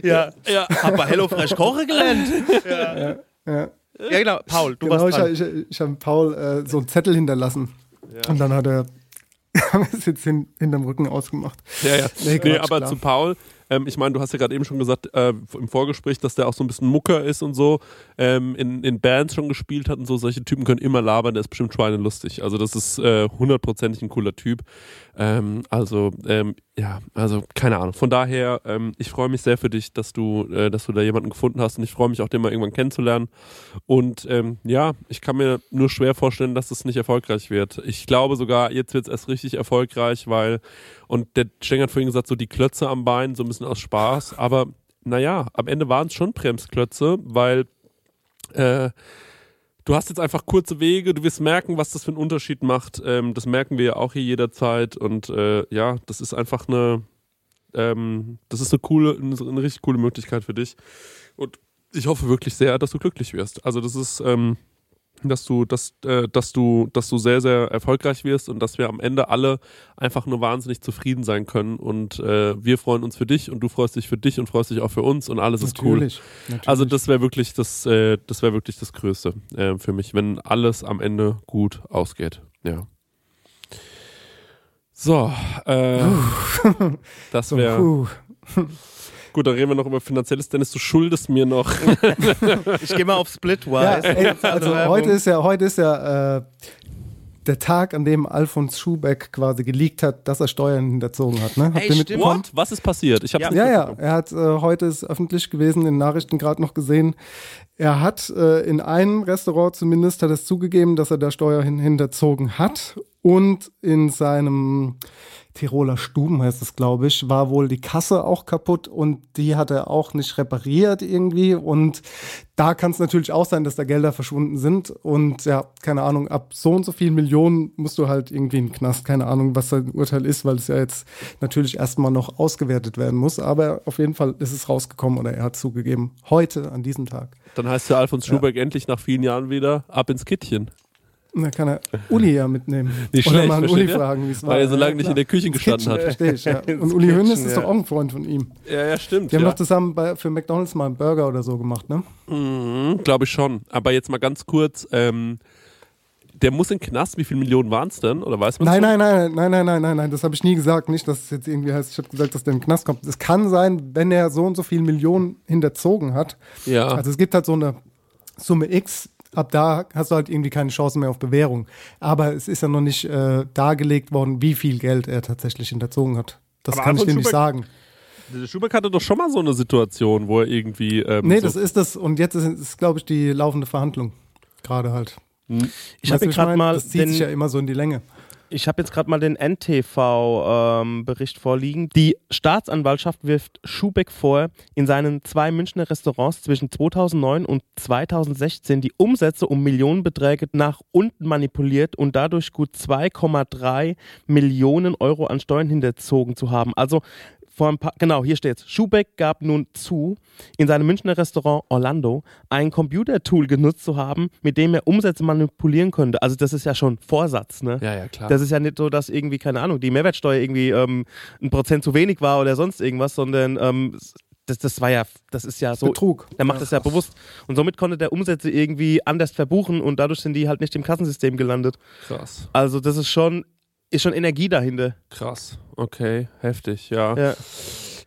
Ja. Ja. Hab bei HelloFresh kochen gelernt. Ja. ja. ja, genau. Paul, du genau, warst ich, dran. hab- ich, ich habe Paul äh, so einen Zettel hinterlassen. Und dann hat er haben wir es jetzt hin, hinterm Rücken ausgemacht. Ja, ja. Nee, Nee, aber klar. zu Paul, ähm, ich meine, du hast ja gerade eben schon gesagt, äh, im Vorgespräch, dass der auch so ein bisschen Mucker ist und so, ähm, in, in Bands schon gespielt hat und so. Solche Typen können immer labern, der ist bestimmt schweinelustig. Also, das ist äh, hundertprozentig ein cooler Typ. Ähm, also, ähm, ja, also keine Ahnung. Von daher, ähm, ich freue mich sehr für dich, dass du, äh, dass du da jemanden gefunden hast und ich freue mich auch, den mal irgendwann kennenzulernen. Und ähm, ja, ich kann mir nur schwer vorstellen, dass es nicht erfolgreich wird. Ich glaube sogar, jetzt wird es erst richtig erfolgreich, weil, und der Steng hat vorhin gesagt, so die Klötze am Bein, so ein bisschen aus Spaß, aber naja, am Ende waren es schon Bremsklötze, weil äh, du hast jetzt einfach kurze Wege, du wirst merken, was das für einen Unterschied macht. Ähm, das merken wir ja auch hier jederzeit und äh, ja, das ist einfach eine, ähm, das ist eine coole, eine, eine richtig coole Möglichkeit für dich. Und ich hoffe wirklich sehr, dass du glücklich wirst. Also das ist, ähm, dass du, dass, äh, dass du, dass du sehr, sehr erfolgreich wirst und dass wir am Ende alle einfach nur wahnsinnig zufrieden sein können. Und äh, wir freuen uns für dich und du freust dich für dich und freust dich auch für uns und alles ist cool. Natürlich. natürlich. Also das wäre wirklich das, äh, das wäre wirklich das Größte äh, für mich, wenn alles am Ende gut ausgeht. Ja. So, äh, das wäre. Gut. Dann reden wir noch über finanzielles. Dennis, du schuldest mir noch. Ich gehe mal auf Splitwise. Ja, ey, also heute ist ja, heute ist ja äh, der Tag, an dem Alfons Schubeck quasi geleakt hat, dass er Steuern hinterzogen hat. Ne? Habt Ey, ihr? What? Was ist passiert? Ich hab's Ja. nicht Ja, ja, er hat äh, heute ist öffentlich gewesen, in den Nachrichten gerade noch gesehen. Er hat äh, in einem Restaurant zumindest hat es zugegeben, dass er da Steuer hin hinterzogen hat und in seinem Tiroler Stuben heißt es, glaube ich, war wohl die Kasse auch kaputt und die hat er auch nicht repariert irgendwie. Und da kann es natürlich auch sein, dass da Gelder verschwunden sind. Und ja, keine Ahnung, ab so und so vielen Millionen musst du halt irgendwie in den Knast. Keine Ahnung, was sein Urteil ist, weil es ja jetzt natürlich erstmal noch ausgewertet werden muss. Aber auf jeden Fall ist es rausgekommen oder er hat zugegeben. Heute, an diesem Tag. Dann heißt ja Alfons Schubeck endlich nach vielen Jahren wieder ab ins Kittchen. Und dann kann er Uli ja mitnehmen. Nicht Oder schlecht, mal versteht Uli ihr? fragen, wie es war. Weil er so Ja, lange nicht klar. in der Küche gestanden Kitchen, hat. Verstehe ich, ja. Und Uli Kitchen, Hoeneß ist ja. doch auch ein Freund von ihm. Ja, ja, stimmt. Die haben ja. doch zusammen bei, für McDonalds mal einen Burger oder so gemacht, ne? Mhm, Glaube ich schon. Aber jetzt mal ganz kurz, ähm, der muss in den Knast. Wie viele Millionen waren es denn? Oder weiß man Nein, nein, nein, nein, nein, nein, nein, nein, das habe ich nie gesagt. Nicht, dass es jetzt irgendwie heißt, ich habe gesagt, dass der in den Knast kommt. Es kann sein, wenn er so und so viele Millionen hinterzogen hat. Ja. Also es gibt halt so eine Summe X, ab da hast du halt irgendwie keine Chance mehr auf Bewährung. Aber es ist ja noch nicht äh, dargelegt worden, wie viel Geld er tatsächlich hinterzogen hat. Das Aber kann ich dir nicht sagen. Schubeck hatte doch schon mal so eine Situation, wo er irgendwie. Ähm, Nee, so das ist das. Und jetzt ist, ist glaube ich, die laufende Verhandlung. Gerade halt. Ich Weißt habe gerade mal Das zieht sich ja den, immer so in die Länge. Ich habe jetzt gerade mal den NTV-Bericht vorliegen. Die Staatsanwaltschaft wirft Schubeck vor, in seinen zwei Münchner Restaurants zwischen 2009 und 2016 die Umsätze um Millionenbeträge nach unten manipuliert und dadurch gut 2,3 Millionen Euro an Steuern hinterzogen zu haben. Also vor ein paar, genau, hier steht's. Schubeck gab nun zu, in seinem Münchner Restaurant Orlando ein Computertool genutzt zu haben, mit dem er Umsätze manipulieren könnte. Also das ist ja schon Vorsatz, ne? Ja, ja, klar. Das ist ja nicht so, dass irgendwie, keine Ahnung, die Mehrwertsteuer irgendwie ähm, ein Prozent zu wenig war oder sonst irgendwas, sondern ähm, das, das war ja, das ist ja so. Betrug. Er macht das ja bewusst. Und somit konnte der Umsätze irgendwie anders verbuchen und dadurch sind die halt nicht im Kassensystem gelandet. krass. Also das ist schon, ist schon Energie dahinter. Krass. Okay, heftig, ja. Ja.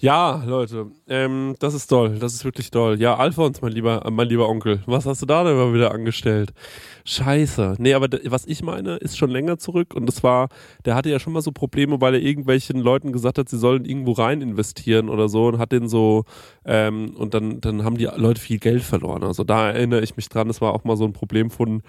Ja, Leute, ähm, das ist toll, das ist wirklich toll. Ja, Alfons, mein lieber, mein lieber Onkel, was hast du da denn mal wieder angestellt? Scheiße. Nee, aber was ich meine, ist schon länger zurück und das war, der hatte ja schon mal so Probleme, weil er irgendwelchen Leuten gesagt hat, sie sollen irgendwo rein investieren oder so und hat den so, ähm, und dann, dann haben die Leute viel Geld verloren. Also da erinnere ich mich dran, das war auch mal so ein Problem von,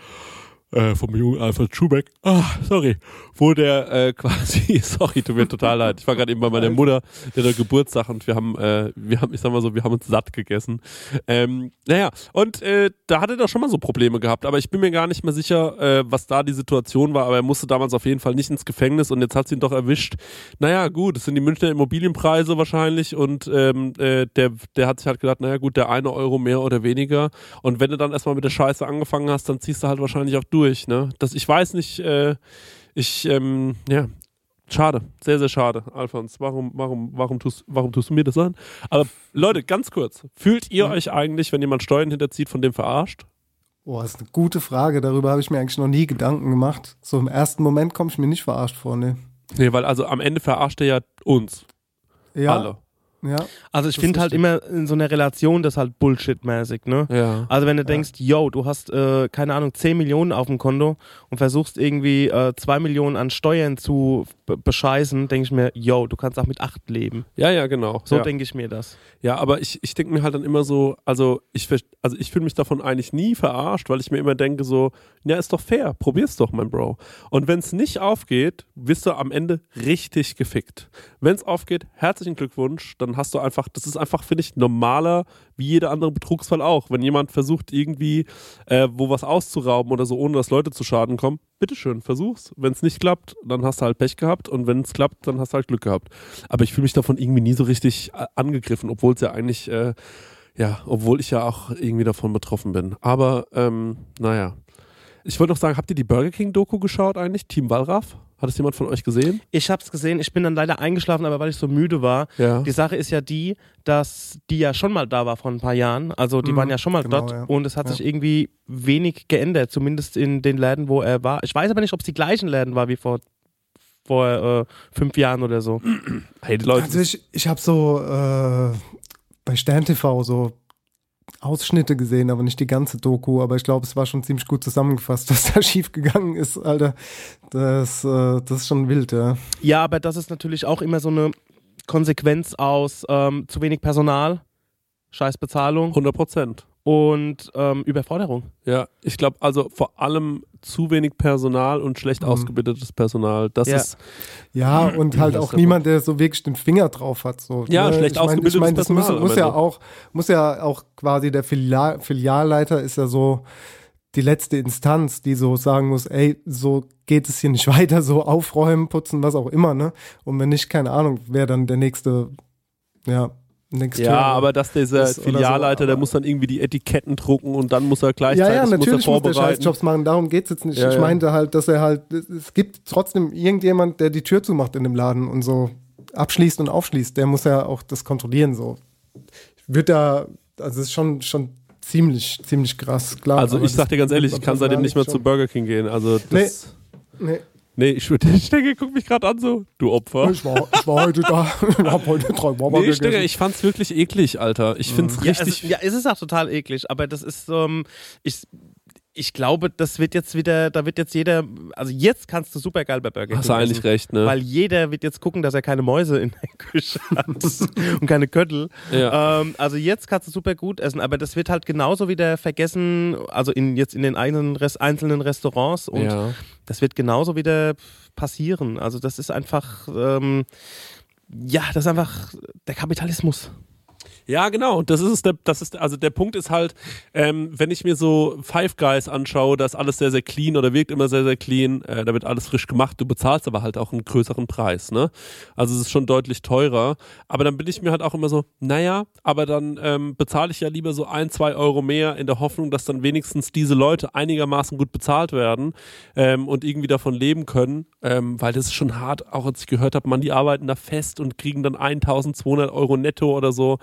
äh, vom jungen Alfred Schubeck. Ah, sorry. Wo der äh, quasi, sorry, tut mir total leid. Ich war gerade eben bei meiner Mutter, der hat Geburtstag und wir haben, äh, wir haben, ich sag mal so, wir haben uns satt gegessen. Ähm, naja, und äh, da hat er schon mal so Probleme gehabt, aber ich bin mir gar nicht mehr sicher, äh, was da die Situation war, aber er musste damals auf jeden Fall nicht ins Gefängnis und jetzt hat sie ihn doch erwischt. Naja, gut, es sind die Münchner Immobilienpreise wahrscheinlich und ähm, äh, der, der hat sich halt gedacht, naja gut, der eine Euro mehr oder weniger und wenn du dann erstmal mit der Scheiße angefangen hast, dann ziehst du halt wahrscheinlich auch durch, ne? Das, ich weiß nicht, äh, ich, ähm, ja, schade, sehr, sehr schade, Alfons. Warum, warum, warum tust, warum tust du mir das an? Aber Leute, ganz kurz, fühlt ihr euch eigentlich, wenn jemand Steuern hinterzieht, von dem verarscht? Boah, das ist eine gute Frage. Darüber habe ich mir eigentlich noch nie Gedanken gemacht. So im ersten Moment komme ich mir nicht verarscht vor, ne? Nee, weil also am Ende verarscht er ja uns Ja, alle. Ja. Also ich finde halt immer in so einer Relation das halt Bullshit-mäßig, ne? Ja. Also wenn du denkst, yo, du hast, äh, keine Ahnung, 10 Millionen auf dem Konto und versuchst irgendwie äh, 2 Millionen an Steuern zu be bescheißen, denke ich mir, yo, du kannst auch mit 8 leben. Ja, ja, genau. So ja. denke ich mir das. Ja, aber ich, ich denke mir halt dann immer so, also ich, also ich fühle mich davon eigentlich nie verarscht, weil ich mir immer denke so, ja, ist doch fair, probier's doch, mein Bro. Und wenn es nicht aufgeht, wirst du am Ende richtig gefickt. Wenn es aufgeht, herzlichen Glückwunsch, dann hast du einfach, das ist einfach, finde ich, normaler wie jeder andere Betrugsfall auch. Wenn jemand versucht, irgendwie äh, wo was auszurauben oder so, ohne dass Leute zu Schaden kommen, bitteschön, versuch's. Wenn es nicht klappt, dann hast du halt Pech gehabt und wenn es klappt, dann hast du halt Glück gehabt. Aber ich fühle mich davon irgendwie nie so richtig äh, angegriffen, obwohl es ja eigentlich, äh, ja, obwohl ich ja auch irgendwie davon betroffen bin. Aber, ähm, naja. Ich wollte noch sagen, habt ihr die Burger King Doku geschaut eigentlich? Team Wallraff? Hat es jemand von euch gesehen? Ich habe es gesehen, ich bin dann leider eingeschlafen, aber weil ich so müde war. Ja. Die Sache ist ja die, dass die ja schon mal da war vor ein paar Jahren. Also die Mhm, waren ja schon mal genau, dort ja. und es hat Ja. sich irgendwie wenig geändert, zumindest in den Läden, wo er war. Ich weiß aber nicht, ob es die gleichen Läden war wie vor, vor äh, fünf Jahren oder so. Hey, Leute. Also ich, ich habe so äh, bei Stern TV so Ausschnitte gesehen, aber nicht die ganze Doku. Aber ich glaube, es war schon ziemlich gut zusammengefasst, was da schiefgegangen ist, Alter. Das, äh, das ist schon wild, ja. Ja, aber das ist natürlich auch immer so eine Konsequenz aus ähm, zu wenig Personal, scheiß Bezahlung 100 Prozent. Und ähm, Überforderung. Ja, ich glaube also vor allem zu wenig Personal und schlecht Mhm. ausgebildetes Personal. Das Ja. ist Ja, und halt auch niemand, der so wirklich den Finger drauf hat. So, Ja, ne? schlecht ich mein, ich ausgebildetes mein, das muss, Personal am muss ja auch, muss ja auch quasi der Filial, Filialleiter ist ja so die letzte Instanz, die so sagen muss, ey, so geht es hier nicht weiter, so aufräumen, putzen, was auch immer, ne? Und wenn nicht, keine Ahnung, wer dann der nächste, ja, Ein Ja, aber dass dieser oder so, Filialleiter, der muss dann irgendwie die Etiketten drucken und dann muss er Ja, gleichzeitig ja, muss er natürlich muss der vorbereiten. Scheißjobs machen, darum geht's jetzt nicht. Ja, ich ja. meinte halt, dass er halt, es- es gibt trotzdem irgendjemand, der die Tür zumacht in dem Laden und so abschließt und aufschließt. Der muss ja auch das kontrollieren, so. Wird da, also es ist schon, schon ziemlich, ziemlich krass, klar. Also ich sag dir ganz ehrlich, ich kann seitdem nicht mehr zu schon- Burger King gehen. Also das. Nee. Nee, ich würde, Stenger, guck mich gerade an so, du Opfer. Ich war, ich war heute da, ich hab heute drei Baba Nee, gegessen. ich fand's wirklich eklig, Alter. Ich find's Ja, richtig. es, ja, es ist auch total eklig, aber das ist, ähm, ich, ich glaube, das wird jetzt wieder, da wird jetzt jeder, also jetzt kannst du super geil bei Burger King Hast du eigentlich essen, recht, ne? Weil jeder wird jetzt gucken, dass er keine Mäuse in der Küche hat und keine Köttel. Ja. Ähm, also jetzt kannst du super gut essen, aber das wird halt genauso wieder vergessen, also in, jetzt in den eigenen Res einzelnen Restaurants und ja. das wird genauso wieder passieren. Also das ist einfach, ähm, ja, das ist einfach der Kapitalismus. Ja, genau. Und das ist. Der, das ist, also der Punkt ist halt, ähm, wenn ich mir so Five Guys anschaue, da ist alles sehr, sehr clean oder wirkt immer sehr, sehr clean. Äh, da wird alles frisch gemacht. Du bezahlst aber halt auch einen größeren Preis. Ne? Also es ist schon deutlich teurer. Aber dann bin ich mir halt auch immer so, naja, aber dann ähm, bezahle ich ja lieber so ein, zwei Euro mehr in der Hoffnung, dass dann wenigstens diese Leute einigermaßen gut bezahlt werden ähm, und irgendwie davon leben können. Ähm, weil das ist schon hart, auch als ich gehört habe, man, die arbeiten da fest und kriegen dann 1200 Euro netto oder so.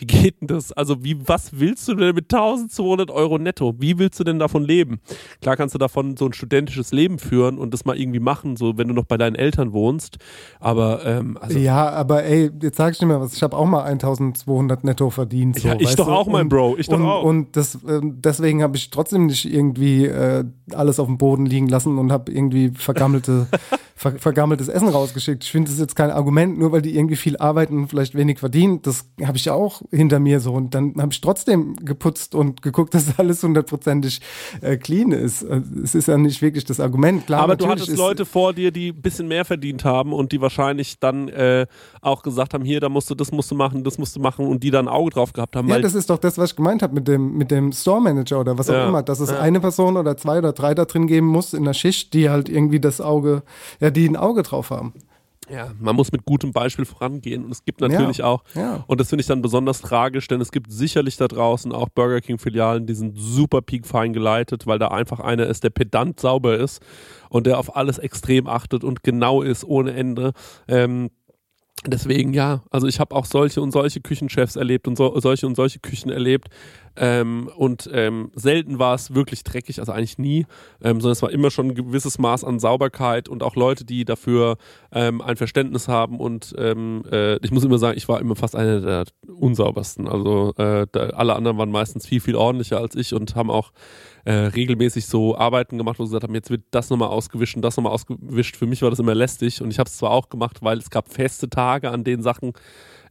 Wie geht denn das? Also, wie, was willst du denn mit 1200 Euro netto? Wie willst du denn davon leben? Klar kannst du davon so ein studentisches Leben führen und das mal irgendwie machen, so wenn du noch bei deinen Eltern wohnst. Aber, ähm, also, Ja, aber ey, jetzt sag ich dir mal was, ich habe auch mal 1200 netto verdient. So, Ja, ich doch du? auch, mein und, Bro, ich doch und, auch. Und das, ähm, deswegen habe ich trotzdem nicht irgendwie äh, alles auf dem Boden liegen lassen und habe irgendwie vergammelte, ver, vergammeltes Essen rausgeschickt. Ich finde das ist jetzt kein Argument, nur weil die irgendwie viel arbeiten und vielleicht wenig verdienen. Das habe ich auch hinter mir so. Und dann habe ich trotzdem geputzt und geguckt, dass alles hundertprozentig äh, clean ist. Äh, Es ist ja nicht wirklich das Argument. Klar, aber du hattest Leute vor dir, die ein bisschen mehr verdient haben und die wahrscheinlich dann äh, auch gesagt haben, hier, da musst du, das musst du machen, das musst du machen und die da ein Auge drauf gehabt haben. Ja, das ist doch das, was ich gemeint habe mit dem, mit dem Store Manager oder was auch Ja. immer, dass es eine Person oder zwei oder drei da drin geben muss in der Schicht, die halt irgendwie das Auge, ja, die ein Auge drauf haben. Ja, man muss mit gutem Beispiel vorangehen und es gibt natürlich Ja, auch, ja. und das finde ich dann besonders tragisch, denn es gibt sicherlich da draußen auch Burger King Filialen, die sind super peakfein geleitet, weil da einfach einer ist, der pedant sauber ist und der auf alles extrem achtet und genau ist ohne Ende. Ähm, Deswegen ja, also ich habe auch solche und solche Küchenchefs erlebt und so, solche und solche Küchen erlebt. Ähm, und ähm, selten war es wirklich dreckig, also eigentlich nie, ähm, sondern es war immer schon ein gewisses Maß an Sauberkeit und auch Leute, die dafür ähm, ein Verständnis haben. Und ähm, äh, ich muss immer sagen, ich war immer fast einer der unsaubersten. Also äh, da, alle anderen waren meistens viel, viel ordentlicher als ich und haben auch äh, regelmäßig so Arbeiten gemacht, wo sie gesagt haben, jetzt wird das nochmal ausgewischt und das nochmal ausgewischt. Für mich war das immer lästig und ich habe es zwar auch gemacht, weil es gab feste Tage, an denen Sachen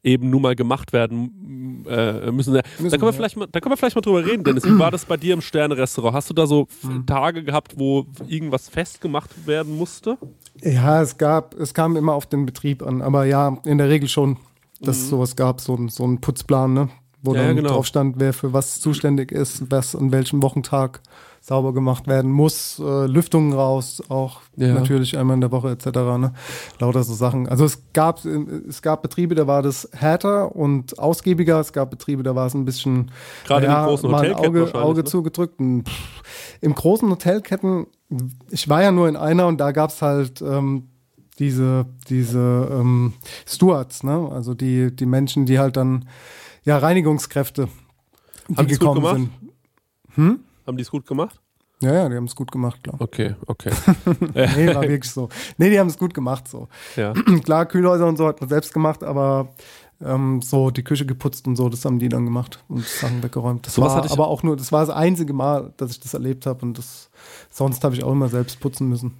eben nun mal gemacht werden äh, müssen. Da können, wir vielleicht mal, da können wir vielleicht mal drüber reden, Dennis. Wie war das bei dir im Sterne-Restaurant? Hast du da so Mhm. Tage gehabt, wo irgendwas festgemacht werden musste? Ja, es gab, es kam immer auf den Betrieb an, aber ja, in der Regel schon, dass es sowas gab, so, so ein Putzplan, ne? Wo Mhm. Ja, dann genau. drauf stand, wer für was zuständig ist, was an welchem Wochentag sauber gemacht werden muss, äh, Lüftungen raus, auch Ja. natürlich einmal in der Woche etc. Ne? Lauter so Sachen. Also es gab, es gab Betriebe, da war das härter und ausgiebiger, es gab Betriebe, da war es ein bisschen Gerade ja, großen mal ein Hotelketten Auge, Auge ne? zugedrückt. Und, pff, Im großen Hotelketten, ich war ja nur in einer und da gab es halt ähm, diese, diese ähm, Stewards, ne? Also die, die Menschen, die halt dann, ja, Reinigungskräfte, die Haben gekommen sind. Hm? Haben die es gut gemacht? Ja, ja, die haben es gut gemacht, klar. Okay, okay. Nee, war wirklich so. Nee, die haben es gut gemacht, so. ja. Klar, Kühlhäuser und so hat man selbst gemacht, aber ähm, so die Küche geputzt und so, das haben die dann gemacht und Sachen weggeräumt. Das Sowas war ich- aber auch nur, das war das einzige Mal, dass ich das erlebt habe und das sonst habe ich auch immer selbst putzen müssen.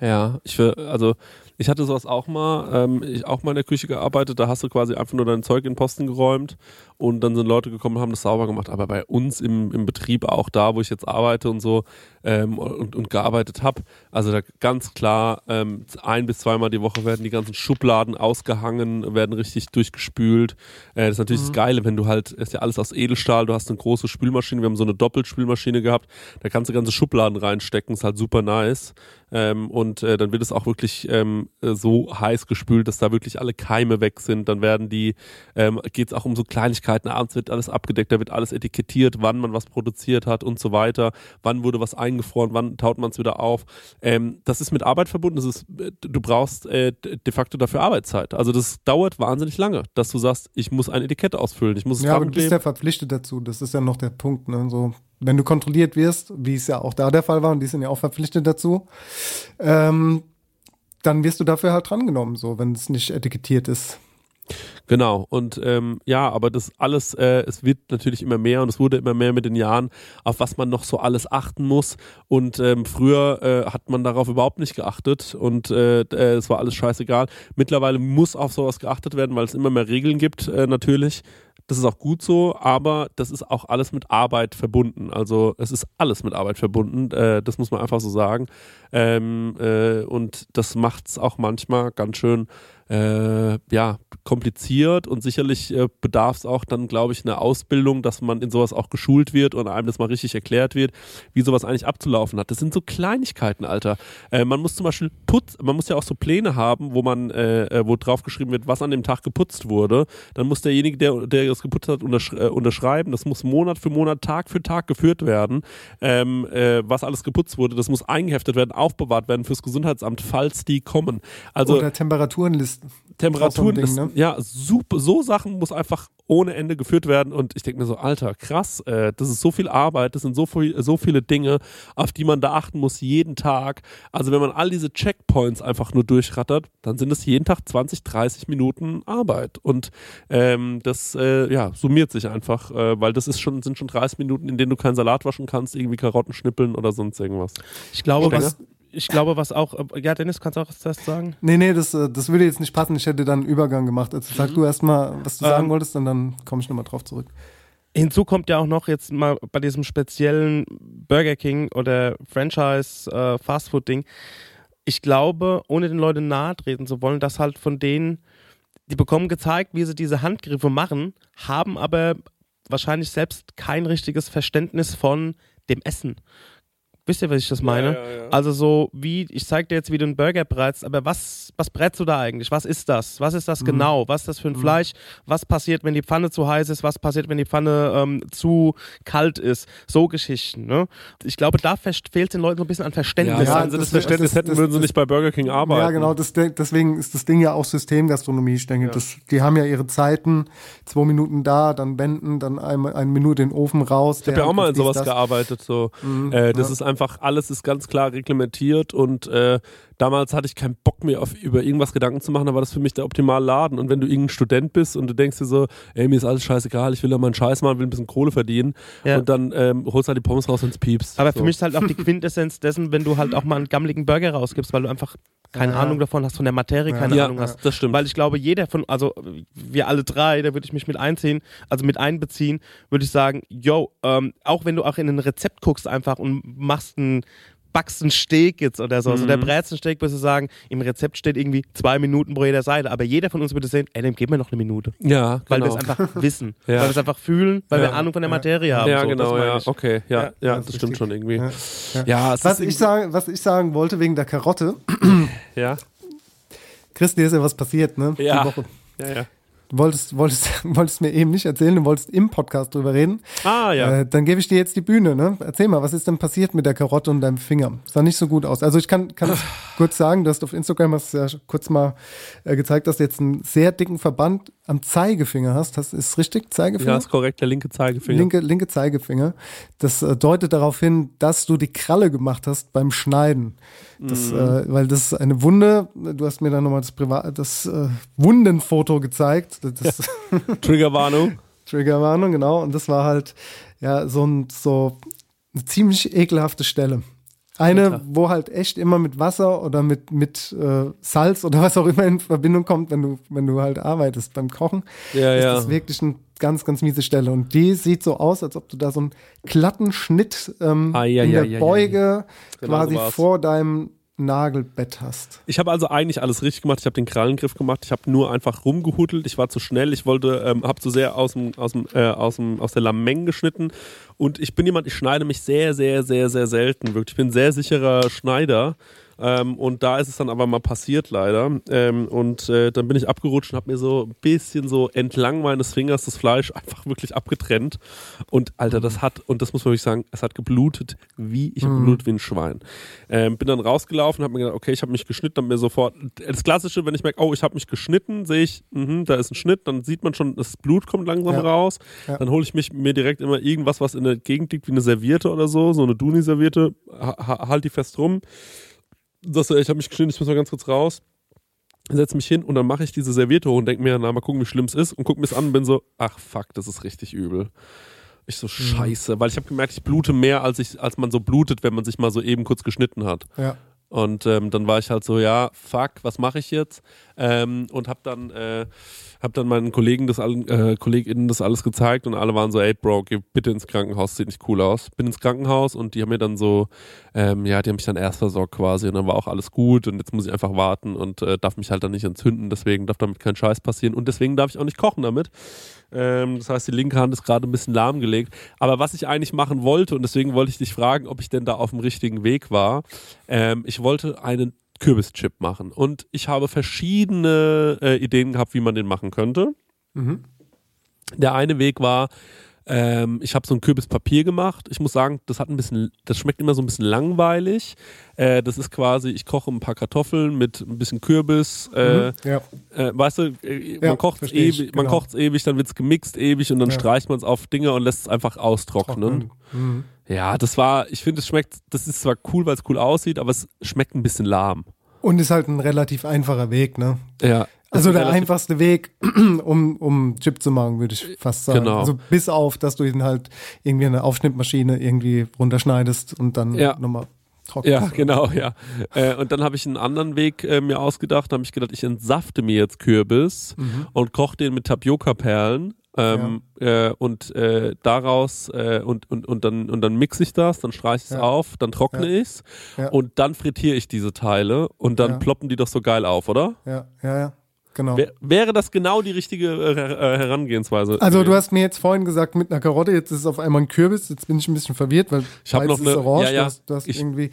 Ja, ich will, also ich hatte sowas auch mal, ähm, ich auch mal in der Küche gearbeitet, da hast du quasi einfach nur dein Zeug in den Posten geräumt und dann sind Leute gekommen und haben das sauber gemacht. Aber bei uns im, im Betrieb, auch da, wo ich jetzt arbeite und so ähm, und, und gearbeitet habe, also da ganz klar, ähm, ein bis zweimal die Woche werden die ganzen Schubladen ausgehangen, werden richtig durchgespült. Äh, das ist natürlich das Geile, wenn du halt, ist ja alles aus Edelstahl, du hast eine große Spülmaschine, wir haben so eine Doppelspülmaschine gehabt, da kannst du ganze Schubladen reinstecken, ist halt super nice. Ähm, und äh, dann wird es auch wirklich ähm, äh, so heiß gespült, dass da wirklich alle Keime weg sind. Dann werden die, ähm, geht es auch um so Kleinigkeiten. Abends wird alles abgedeckt, da wird alles etikettiert, wann man was produziert hat und so weiter. Wann wurde was eingefroren, wann taut man es wieder auf. Ähm, das ist mit Arbeit verbunden. Das ist, äh, du brauchst äh, de facto dafür Arbeitszeit. Also das dauert wahnsinnig lange, dass du sagst, ich muss ein Etikett ausfüllen, ich muss es Ja, aber du bist ja verpflichtet dazu. Das ist ja noch der Punkt. Ne? So, wenn du kontrolliert wirst, wie es ja auch da der Fall war, und die sind ja auch verpflichtet dazu, ähm, dann wirst du dafür halt drangenommen, so, wenn es nicht etikettiert ist. Genau, und ähm, ja, aber das alles, äh, es wird natürlich immer mehr und es wurde immer mehr mit den Jahren, auf was man noch so alles achten muss. Und ähm, früher äh, hat man darauf überhaupt nicht geachtet und äh, äh, es war alles scheißegal. Mittlerweile muss auf sowas geachtet werden, weil es immer mehr Regeln gibt, äh, natürlich. Das ist auch gut so, aber das ist auch alles mit Arbeit verbunden. Also es ist alles mit Arbeit verbunden, äh, das muss man einfach so sagen. Ähm, äh, und das macht es auch manchmal ganz schön äh, ja, kompliziert und sicherlich äh, bedarf es auch dann, glaube ich, einer Ausbildung, dass man in sowas auch geschult wird und einem das mal richtig erklärt wird, wie sowas eigentlich abzulaufen hat. Das sind so Kleinigkeiten, Alter. Äh, man muss zum Beispiel putz, man muss ja auch so Pläne haben, wo man, äh, äh, wo drauf geschrieben wird, was an dem Tag geputzt wurde. Dann muss derjenige, der, der das geputzt hat, untersch äh, unterschreiben. Das muss Monat für Monat, Tag für Tag geführt werden, ähm, äh, was alles geputzt wurde. Das muss eingeheftet werden, aufbewahrt werden fürs Gesundheitsamt, falls die kommen. Also Oder Temperaturenlisten. Temperaturen, so Ding, ist, ne? ja, super, so Sachen muss einfach ohne Ende geführt werden und ich denke mir so, Alter, krass, äh, das ist so viel Arbeit, das sind so, viel, so viele Dinge, auf die man da achten muss jeden Tag. Also wenn man all diese Checkpoints einfach nur durchrattert, dann sind es jeden Tag 20, 30 Minuten Arbeit und ähm, das äh, ja, summiert sich einfach, äh, weil das ist schon, sind schon 30 Minuten, in denen du keinen Salat waschen kannst, irgendwie Karotten schnippeln oder sonst irgendwas. Ich glaube, Stenger? was, ich glaube, was auch, ja, Dennis, kannst du auch das sagen? Nee, nee, das, äh, das würde jetzt nicht passen. Ich hätte dann einen Übergang gemacht. Also sag du erstmal, was du sagen Ähm, wolltest, und dann komme ich nochmal drauf zurück. Hinzu kommt ja auch noch jetzt mal bei diesem speziellen Burger King oder Franchise äh, Fastfood Ding. Ich glaube, ohne den Leuten nahe treten zu wollen, dass halt von denen, die bekommen gezeigt, wie sie diese Handgriffe machen, haben aber wahrscheinlich selbst kein richtiges Verständnis von dem Essen. Wisst ihr, was ich das meine? ja, ja. Also so wie, ich zeig dir jetzt, wie du einen Burger brätst, aber was, was brätst du da eigentlich? Was ist das? Was ist das Mhm. genau? Was ist das für ein Fleisch? Was passiert, wenn die Pfanne zu heiß ist? Was passiert, wenn die Pfanne ähm, zu kalt ist? So Geschichten, ne? Ich glaube, da fehlt den Leuten so ein bisschen an Verständnis. Ja, Ja, wenn sie das das- Verständnis das- hätten, das- würden sie das- nicht bei Burger King arbeiten. Ja, genau, deswegen ist das Ding ja auch Systemgastronomie. Ich denke, das, die haben ja ihre Zeiten, zwei Minuten da, dann wenden, dann eine, eine Minute in den Ofen raus. Ich habe ja auch mal in sowas gearbeitet. So. äh, das ja. ist einfach, alles ist ganz klar reglementiert und äh, damals hatte ich keinen Bock mehr auf über irgendwas Gedanken zu machen, da war das für mich der optimale Laden. Und wenn du irgendein Student bist und du denkst dir so, ey, mir ist alles scheißegal, ich will da meinen Scheiß machen, will ein bisschen Kohle verdienen Ja. und dann ähm, holst du halt die Pommes raus und piepst. Aber so. für mich ist halt auch die Quintessenz dessen, wenn du halt auch mal einen gammeligen Burger rausgibst, weil du einfach keine Ja. Ahnung davon hast, von der Materie keine ja, Ahnung hast. das stimmt. Weil ich glaube, jeder von, also wir alle drei, da würde ich mich mit einziehen, also mit einbeziehen, würde ich sagen, yo, ähm, auch wenn du auch in ein Rezept guckst einfach und machst ein backst einen Steak jetzt oder so, also der brätst einen Steak, würdest du sagen, im Rezept steht irgendwie zwei Minuten pro jeder Seite, aber jeder von uns würde sehen, ey, dem geben wir noch eine Minute. ja, Weil genau. wir es einfach wissen, Ja. weil wir es einfach fühlen, weil Ja. wir Ahnung von der Materie haben. ja, so, genau, ja. ich. Okay, ja, ja, Ja, das, das stimmt richtig. schon irgendwie. Ja. Ja, Was ist ich, sagen, was ich sagen wollte wegen der Karotte, ja, Chris, dir ist ja was passiert, ne? Ja. Die Woche. ja, ja. Wolltest, wolltest, wolltest mir eben nicht erzählen, du wolltest im Podcast drüber reden. Ah, ja. Äh, dann gebe ich dir jetzt die Bühne, ne? Erzähl mal, was ist denn passiert mit der Karotte und deinem Finger? Sah nicht so gut aus. Also ich kann, kann es kurz sagen, du hast auf Instagram hast ja kurz mal äh, gezeigt, dass du jetzt einen sehr dicken Verband am Zeigefinger hast. Das ist richtig, Zeigefinger? ja, ist korrekt, der linke Zeigefinger. Linke, linke Zeigefinger. Das äh, deutet darauf hin, dass du die Kralle gemacht hast beim Schneiden. Das, Mhm. äh, weil das ist eine Wunde. Du hast mir dann nochmal das, Privat das äh, Wundenfoto gezeigt. Das, Triggerwarnung. Triggerwarnung, genau. Und das war halt ja so, ein, so eine ziemlich ekelhafte Stelle. Eine, wo halt echt immer mit Wasser oder mit, mit äh, Salz oder was auch immer in Verbindung kommt, wenn du, wenn du halt arbeitest beim Kochen. Ja, ist ja. das wirklich ein ganz, ganz miese Stelle. Und die sieht so aus, als ob du da so einen glatten Schnitt ähm, Ah, ja, in der Beuge Genau quasi so war's. vor deinem Nagelbett hast. Ich habe also eigentlich alles richtig gemacht. Ich habe den Krallengriff gemacht. Ich habe nur einfach rumgehudelt. Ich war zu schnell. Ich wollte, ähm, habe zu sehr aus dem, aus dem, äh, aus dem, aus der Lameng geschnitten. Und ich bin jemand, ich schneide mich sehr, sehr, sehr, sehr selten. Wirklich. Ich bin ein sehr sicherer Schneider. Ähm, und da ist es dann aber mal passiert leider. Ähm, und äh, dann bin ich abgerutscht und habe mir so ein bisschen so entlang meines Fingers das Fleisch einfach wirklich abgetrennt. Und Alter, das hat, und das muss man wirklich sagen, es hat geblutet wie, ich habe geblutet wie ein Schwein. Ähm, bin dann rausgelaufen, habe mir gedacht, okay, ich habe mich geschnitten, habe mir sofort, das Klassische, wenn ich merke, oh, ich habe mich geschnitten, sehe ich, mhm, da ist ein Schnitt, dann sieht man schon, das Blut kommt langsam Ja. raus. Ja. Dann hole ich mich mir direkt immer irgendwas, was in der Gegend liegt, wie eine Serviette oder so, so eine Duni-Serviette, ha- halt die fest rum. Das, ich habe mich geschnitten, ich muss mal ganz kurz raus. Setze mich hin und dann mache ich diese Serviette hoch und denke mir, na, mal gucken, wie schlimm es ist. Und gucke mir es an und bin so, ach fuck, das ist richtig übel. Ich so, scheiße, weil ich habe gemerkt, ich blute mehr, als, ich, als man so blutet, wenn man sich mal so eben kurz geschnitten hat. Ja. Und ähm, dann war ich halt so, ja, fuck, was mache ich jetzt? Ähm, und hab dann, äh, hab dann meinen Kollegen das äh, KollegInnen das alles gezeigt und alle waren so, ey Bro, geh bitte ins Krankenhaus, sieht nicht cool aus. Bin ins Krankenhaus und die haben mir dann so, ähm, ja, die haben mich dann erst versorgt quasi und dann war auch alles gut und jetzt muss ich einfach warten und äh, darf mich halt dann nicht entzünden, deswegen darf damit kein Scheiß passieren und deswegen darf ich auch nicht kochen damit. Ähm, das heißt, die linke Hand ist gerade ein bisschen lahmgelegt. Aber was ich eigentlich machen wollte, und deswegen wollte ich dich fragen, ob ich denn da auf dem richtigen Weg war, ähm, ich wollte einen Kürbischip machen. Und ich habe verschiedene äh, Ideen gehabt, wie man den machen könnte. Der eine Weg war, ähm, ich habe so ein Kürbispapier gemacht. Ich muss sagen, das hat ein bisschen, das schmeckt immer so ein bisschen langweilig. Äh, das ist quasi, ich koche ein paar Kartoffeln mit ein bisschen Kürbis. Äh, ja. äh, weißt du, äh, Ja, man kocht es ich, ewig, man genau. kocht's ewig, dann wird's gemixt ewig und dann Ja. streicht man es auf Dinge und lässt es einfach austrocknen. Mhm. Ja, das war, ich finde, es schmeckt, das ist zwar cool, weil es cool aussieht, aber es schmeckt ein bisschen lahm. Und ist halt ein relativ einfacher Weg, ne? Ja. Also der einfachste Weg, um, um Chip zu machen, würde ich fast sagen. Genau. Also bis auf, dass du ihn halt irgendwie in eine Aufschnittmaschine irgendwie runterschneidest und dann Ja. nochmal trocknest. Ja, genau, ja. Äh, und dann habe ich einen anderen Weg äh, mir ausgedacht. Da habe ich gedacht, ich entsafte mir jetzt Kürbis Mhm. und koche den mit Tapioca-Perlen. Ähm, äh, und äh, daraus äh, und, und, und dann und dann mixe ich das, dann streiche ich es Ja. auf, dann trockne Ja. ich es Ja. und dann frittiere ich diese Teile und dann Ja. ploppen die doch so geil auf, oder? Ja, ja, ja. Genau. Wär, wäre das genau die richtige äh, äh, Herangehensweise? Also du hast mir jetzt vorhin gesagt mit einer Karotte, jetzt ist es auf einmal ein Kürbis, jetzt bin ich ein bisschen verwirrt, weil Ich hab beides noch ist eine- orange, ja, ja, du hast, du hast ich- irgendwie,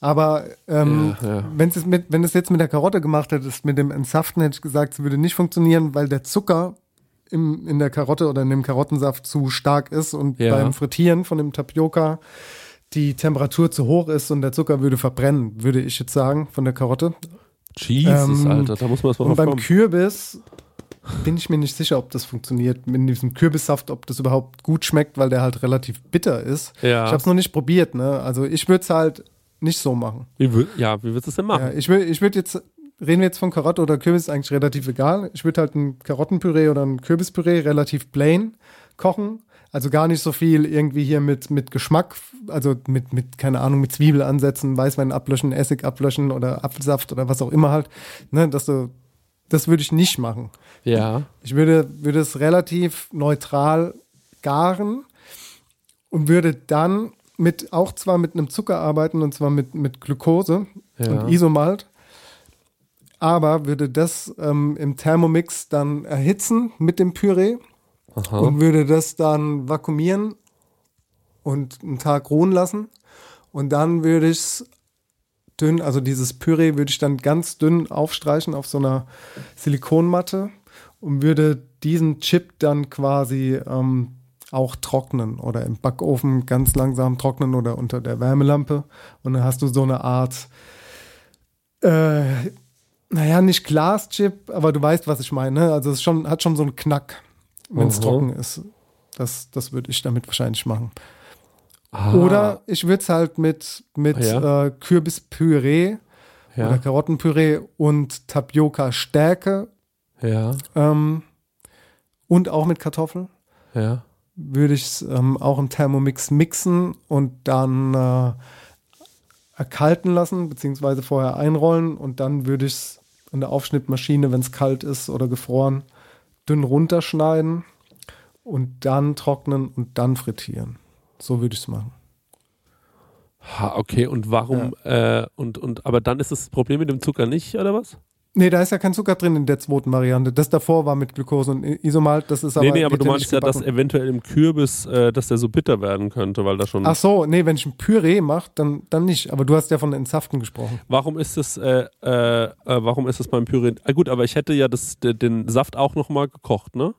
aber ähm, Ja, ja. Wenn's es mit, wenn du es jetzt mit der Karotte gemacht hättest, mit dem Entsaften, hätte ich gesagt, es würde nicht funktionieren, weil der Zucker im, in der Karotte oder in dem Karottensaft zu stark ist und Ja. beim Frittieren von dem Tapioca die Temperatur zu hoch ist und der Zucker würde verbrennen, würde ich jetzt sagen, von der Karotte. Jesus, Ähm, Alter, da muss man erstmal Und beim kommen. Kürbis bin ich mir nicht sicher, ob das funktioniert mit diesem Kürbissaft, ob das überhaupt gut schmeckt, weil der halt relativ bitter ist. Ja. Ich habe es noch nicht probiert, ne? Also ich würde es halt nicht so machen. Wie, wür- ja, wie würdest du es denn machen? Ja, ich würde ich würd jetzt, reden wir jetzt von Karotte oder Kürbis, ist eigentlich relativ egal. Ich würde halt ein Karottenpüree oder ein Kürbispüree relativ plain kochen. Also gar nicht so viel irgendwie hier mit, mit Geschmack, also mit, mit, keine Ahnung, mit Zwiebel ansetzen, Weißwein ablöschen, Essig ablöschen oder Apfelsaft oder was auch immer halt. Ne, dass du, das würde ich nicht machen. Ja. Ich würde, würde es relativ neutral garen und würde dann mit, auch zwar mit einem Zucker arbeiten, und zwar mit, mit Glucose Ja. und Isomalt, aber würde das ähm, im Thermomix dann erhitzen mit dem Püree Aha. und würde das dann vakuumieren und einen Tag ruhen lassen. Und dann würde ich es dünn, also dieses Püree würde ich dann ganz dünn aufstreichen auf so einer Silikonmatte und würde diesen Chip dann quasi ähm, auch trocknen oder im Backofen ganz langsam trocknen oder unter der Wärmelampe. Und dann hast du so eine Art, äh, naja, nicht Glaschip, aber du weißt, was ich meine. ne? Also es schon, hat schon so einen Knack, wenn es Mhm. trocken ist. Das, das würde ich damit wahrscheinlich machen. Ah, Oder ich würde es halt mit, mit Ja. äh, Kürbispüree oder ja, Karottenpüree und Tapioca-Stärke ja, ähm, und auch mit Kartoffeln würde ich es ähm, auch im Thermomix mixen und dann äh, erkalten lassen, beziehungsweise vorher einrollen und dann würde ich es in der Aufschnittmaschine, wenn es kalt ist oder gefroren, dünn runterschneiden und dann trocknen und dann frittieren. So würde ich es machen. Ha, okay, und warum, äh, und, und, aber dann ist das Problem mit dem Zucker nicht, oder was? Nee, da ist ja kein Zucker drin in der zweiten Variante. Das davor war mit Glucose und Isomalt, das ist aber. nee, nee, aber du meinst ja, dass eventuell im Kürbis, äh, dass der so bitter werden könnte, weil da schon. Ach so, nee, wenn ich ein Püree mache, dann, dann nicht. Aber du hast ja von Entsaften gesprochen. Warum ist es, äh, äh, äh, warum ist es beim Püree? Ah, gut, aber ich hätte ja das, de- den Saft auch nochmal gekocht, ne?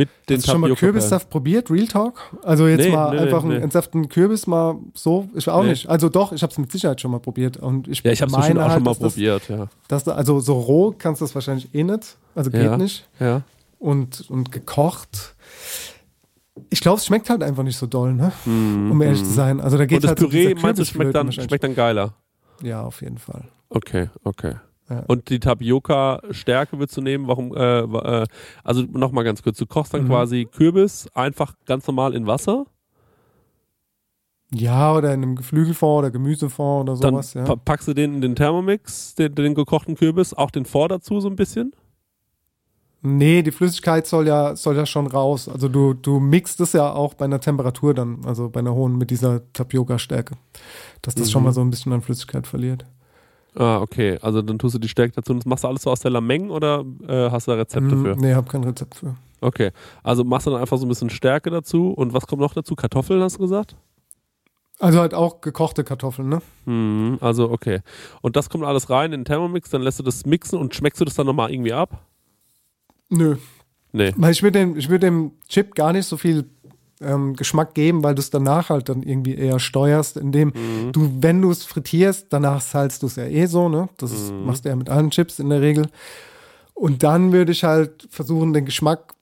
Mit den Hast du schon mal. Kürbissaft probiert, Real Talk? Also jetzt Nee, mal nee, einfach nee. einen entsaften Kürbis mal so, ich auch nicht. Also doch, ich habe es mit Sicherheit schon mal probiert und ich Ja, ich habe es meine schon auch halt, schon mal dass das- probiert, ja. Dass also so roh kannst du das wahrscheinlich eh nicht, also geht Ja. nicht. Ja. Und, und gekocht. Ich glaube, es schmeckt halt einfach nicht so doll, ne? um ehrlich zu sein. Also da geht Mhm, Und das halt so Püree, dieser meinst du, schmeckt dann, schmeckt dann geiler? Ja, auf jeden Fall. Okay, okay. Ja. Und die Tapioca-Stärke würdest du nehmen, warum, äh, äh, also nochmal ganz kurz, du kochst dann Mhm. quasi Kürbis einfach ganz normal in Wasser, Ja, oder in einem Geflügelfond oder Gemüsefond oder dann sowas, ja. pa- packst du den in den Thermomix, den, den gekochten Kürbis, auch den Fond dazu so ein bisschen? Nee, die Flüssigkeit soll ja, soll ja schon raus. Also du, du mixt es ja auch bei einer Temperatur dann, also bei einer hohen mit dieser Tapioca-Stärke. Dass das Mhm. schon mal so ein bisschen an Flüssigkeit verliert. Ah, okay. Also dann tust du die Stärke dazu und das machst du alles so aus der Lameng oder äh, hast du da Rezepte Mm, für? Nee, hab kein Rezept für. Okay. Also machst du dann einfach so ein bisschen Stärke dazu und was kommt noch dazu? Kartoffeln hast du gesagt? Also halt auch gekochte Kartoffeln, ne? Mhm, also okay. Und das kommt alles rein in den Thermomix, dann lässt du das mixen und schmeckst du das dann nochmal irgendwie ab? Nö. Nee. Weil ich würde dem, ich dem Chip gar nicht so viel ähm, Geschmack geben, weil du es danach halt dann irgendwie eher steuerst, indem Mhm. du, wenn du es frittierst, danach salzt du es ja eh so, ne? Das Mhm. machst du ja mit allen Chips in der Regel. Und dann würde ich halt versuchen, den Geschmack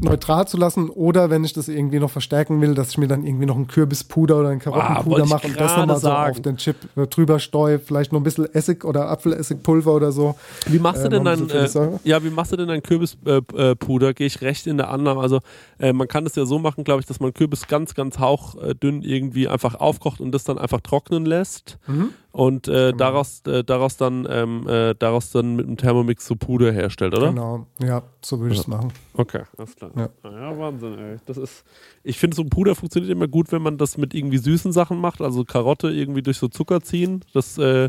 neutral zu lassen oder wenn ich das irgendwie noch verstärken will, dass ich mir dann irgendwie noch ein Kürbispuder oder ein Ah, Karottenpuder ich mache und das nochmal so auf den Chip äh, drüber streue, vielleicht noch ein bisschen Essig oder Apfelessigpulver oder so. Wie machst du Äh, denn dein, bisschen äh, ja, wie machst du denn dein Kürbispuder? Äh, Puder? Gehe ich recht in der Annahme. Also äh, man kann es ja so machen, glaube ich, dass man Kürbis ganz, ganz hauchdünn irgendwie einfach aufkocht und das dann einfach trocknen lässt Mhm. Und äh, daraus, äh, daraus dann ähm, äh, daraus dann mit einem Thermomix so Puder herstellt, oder? Genau, ja, so würde ich es machen. Okay, alles klar. Ja. Ja, Wahnsinn, ey. Das ist, ich finde, so ein Puder funktioniert immer gut, wenn man das mit irgendwie süßen Sachen macht, also Karotte irgendwie durch so Zucker ziehen. Das äh,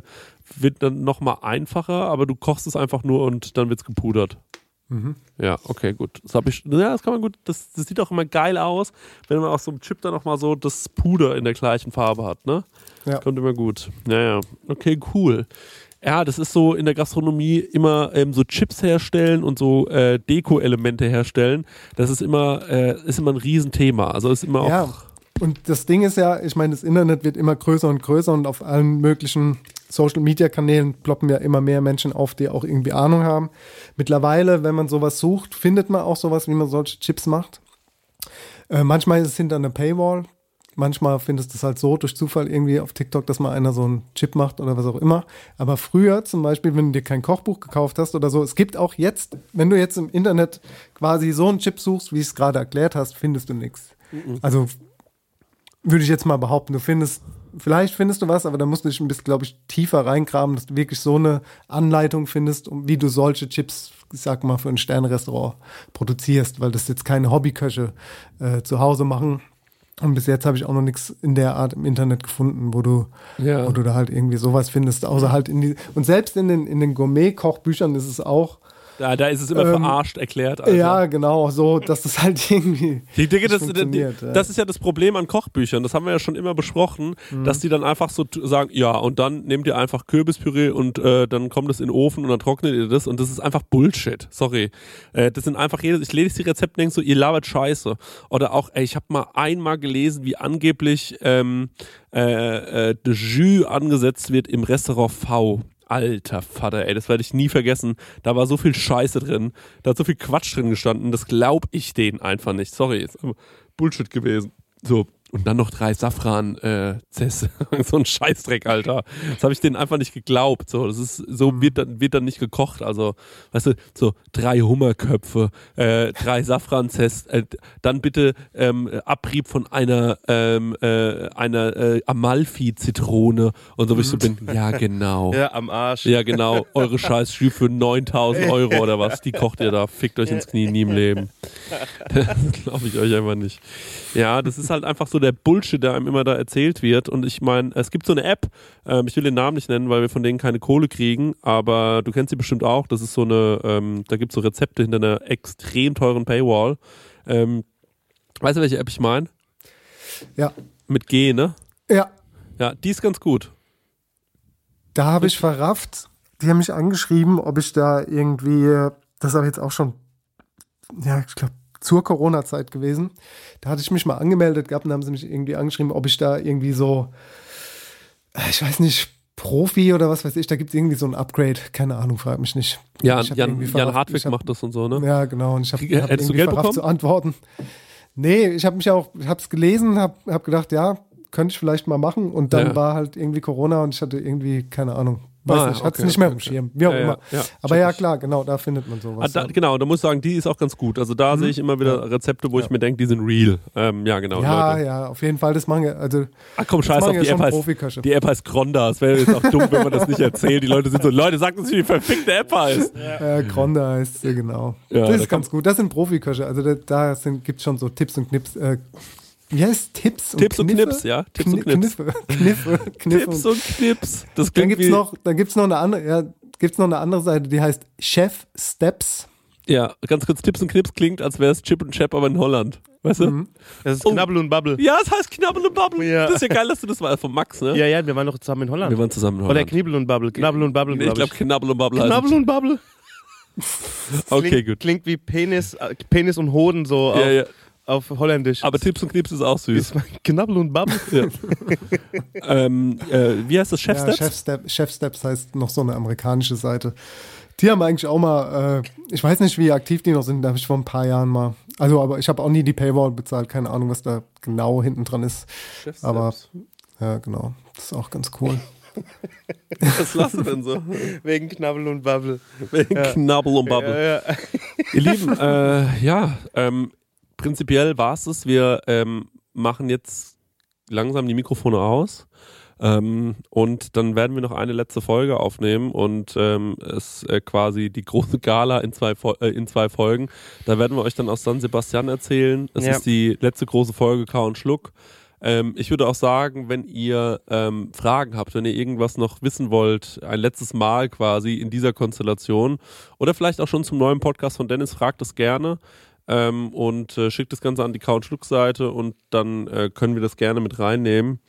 wird dann nochmal einfacher, aber du kochst es einfach nur und dann wird es gepudert. Mhm. Ja, okay, gut. Das habe ich, ja, das kann man gut, das, das sieht auch immer geil aus, wenn man auf so einem Chip dann nochmal so das Puder in der gleichen Farbe hat, ne? Ja. Kommt immer gut. Ja, ja. Okay, cool. Ja, das ist so in der Gastronomie immer ähm, so Chips herstellen und so äh, Deko-Elemente herstellen. Das ist immer, äh, ist immer ein Riesenthema. Also ist immer auch. Ja, und das Ding ist ja, ich meine, das Internet wird immer größer und größer und auf allen möglichen Social-Media-Kanälen ploppen ja immer mehr Menschen auf, die auch irgendwie Ahnung haben. Mittlerweile, wenn man sowas sucht, findet man auch sowas, wie man solche Chips macht. Äh, manchmal ist es hinter einer Paywall. Manchmal findest du es halt so durch Zufall irgendwie auf TikTok, dass mal einer so einen Chip macht oder was auch immer. Aber früher zum Beispiel, wenn du dir kein Kochbuch gekauft hast oder so, es gibt auch jetzt, wenn du jetzt im Internet quasi so einen Chip suchst, wie ich es gerade erklärt hast, findest du nichts. Also würde ich jetzt mal behaupten, du findest, vielleicht findest du was, aber da musst du dich ein bisschen, glaube ich, tiefer reingraben, dass du wirklich so eine Anleitung findest, um, wie du solche Chips, ich sag mal, für ein Sternrestaurant produzierst, weil das jetzt keine Hobbyköche äh, zu Hause machen. Und bis jetzt habe ich auch noch nichts in der Art im Internet gefunden, wo du, Ja. wo du da halt irgendwie sowas findest, außer halt in die, und selbst in den, in den Gourmet-Kochbüchern ist es auch, Da, da ist es immer Ähm, verarscht erklärt. Also. ja, genau, so, dass das halt irgendwie. Ich denke, das, funktioniert, das, ja. das ist ja das Problem an Kochbüchern. Das haben wir ja schon immer besprochen, Mhm. dass die dann einfach so sagen, ja, und dann nehmt ihr einfach Kürbispüree und äh, dann kommt es in den Ofen und dann trocknet ihr das und das ist einfach Bullshit. Sorry. Äh, das sind einfach jedes, ich lese die Rezepte und denke so, ihr labert Scheiße. Oder auch, ey, ich habe mal einmal gelesen, wie angeblich ähm, äh, äh, de Jus angesetzt wird im Restaurant V. Alter Vater, ey, das werde ich nie vergessen. Da war so viel Scheiße drin, da hat so viel Quatsch drin gestanden, das glaub ich denen einfach nicht. Sorry, ist Bullshit gewesen. So, und dann noch drei Safran äh, Zess. so ein Scheißdreck, Alter. Das habe ich denen einfach nicht geglaubt. So, das ist so wird dann wird dann nicht gekocht. Also, weißt du, so drei Hummerköpfe, äh, drei Safran Zess, äh, dann bitte ähm, Abrieb von einer ähm, äh, einer äh, Amalfi Zitrone und so, wo ich so bin. Ja, genau. Ja, am Arsch. Ja, genau. Eure scheiß für 9000 Euro oder was. Die kocht ihr da. Fickt euch ins Knie, nie im Leben. das glaube ich euch einfach nicht. Ja, das ist halt einfach so der Bullshit, der einem immer da erzählt wird. Und ich meine, es gibt so eine App, ähm, ich will den Namen nicht nennen, weil wir von denen keine Kohle kriegen, aber du kennst sie bestimmt auch. Das ist so eine, ähm, da gibt es so Rezepte hinter einer extrem teuren Paywall. Ähm, weißt du, welche App ich meine? Ja. Mit G, ne? Ja, Ja, die ist ganz gut. da habe ich verrafft. Die haben mich angeschrieben, ob ich da irgendwie, das ist aber jetzt auch schon, ja, ich glaube, zur Corona-Zeit gewesen. Da hatte ich mich mal angemeldet gehabt und haben sie mich irgendwie angeschrieben, ob ich da irgendwie so, äh, ich weiß nicht, Profi oder was weiß ich, da gibt es irgendwie so ein Upgrade. Keine Ahnung, frag mich nicht. Ja, Jan, Jan Hartwig hab- macht das und so, ne? Ja, genau. Und ich habe hab irgendwie Geld verrafft bekommen? zu antworten. Nee, ich habe mich auch, ich habe es gelesen, habe hab gedacht, ja, könnte ich vielleicht mal machen. Und dann Ja. war halt irgendwie Corona und ich hatte irgendwie, keine Ahnung, weiß Ah, nicht, hatte es okay, nicht mehr okay, im okay. Schirm. Wie auch Ja, ja, immer. ja, Aber ja, klar, genau, da findet man Ah, sowas. da, ja. genau, da muss ich sagen, die ist auch ganz gut. Also da sehe ich immer wieder Rezepte, wo ich mir denke, die sind real. Ähm, ja, genau. ja, Leute. ja, auf jeden Fall, das machen ja, also Ach komm, scheiß auf, ja die schon App, heißt, die App heißt Gronda. Es wäre jetzt auch dumm, wenn man das nicht erzählt. Die Leute sind so, Leute, sagt uns, wie die verfickte App heißt. äh, Gronda heißt sie, genau. Ja, das da ist ganz gut, das sind Profiköche, also da, da gibt es schon so Tipps und Knips, äh, wie heißt Tipps und Tipps und Kniffe? Knips, ja. Tipps und Kni- Knips. Kniffe, Kniffe, Kniffe Tipps und Knips. Das Dann klingt gibt's wie, noch, dann gibt's noch eine andere, ja, gibt's noch eine andere Seite, die heißt Chef Steps. ja, ganz kurz, Tipps und Knips klingt, als wäre es Chip und Chap, aber in Holland. Weißt du? Mhm. Das ist Oh. Knabbel und Bubble. Ja, es heißt Knabbel und Bubble. Ja. Das ist ja geil, dass du das war von Max, ne? Ja, ja, wir waren noch zusammen in Holland. Wir waren zusammen in Oder Holland. Knibbel und Bubble. Knabbel und Bubble, Nee, ich glaub glaube, Knabbel und Bubble heißt Knabbel und Bubble. Okay, klingt, gut. Klingt wie Penis, äh, Penis und Hoden so Ja, auf, ja. Auf Holländisch. Aber Tipps und Knips ist auch süß. ist Knabbel und Bubble. Ja. ähm, äh, wie heißt das? Chef Ja, Steps? Chef, Step, Chef Steps heißt noch so eine amerikanische Seite. Die haben eigentlich auch mal, äh, ich weiß nicht, wie aktiv die noch sind, da habe ich vor ein paar Jahren mal. Also, aber ich habe auch nie die Paywall bezahlt, keine Ahnung, was da genau hinten dran ist. Chef Aber Steps. ja, genau. Das ist auch ganz cool. Was lachst du denn so? Wegen Knabbel und Bubble. Wegen Knabbel und Bubble. Ja, ja. Ihr Lieben, äh, ja, ähm, prinzipiell war es es. Wir ähm, machen jetzt langsam die Mikrofone aus. Ähm, und dann werden wir noch eine letzte Folge aufnehmen und ähm, es äh, quasi die große Gala in zwei, äh, in zwei Folgen. Da werden wir euch dann aus San Sebastian erzählen. Es Ja. ist die letzte große Folge K und Schluck. Ähm, ich würde auch sagen, wenn ihr ähm, Fragen habt, wenn ihr irgendwas noch wissen wollt, ein letztes Mal quasi in dieser Konstellation oder vielleicht auch schon zum neuen Podcast von Dennis, fragt es gerne ähm, und äh, schickt das Ganze an die Couch Schluck Seite und dann äh, können wir das gerne mit reinnehmen.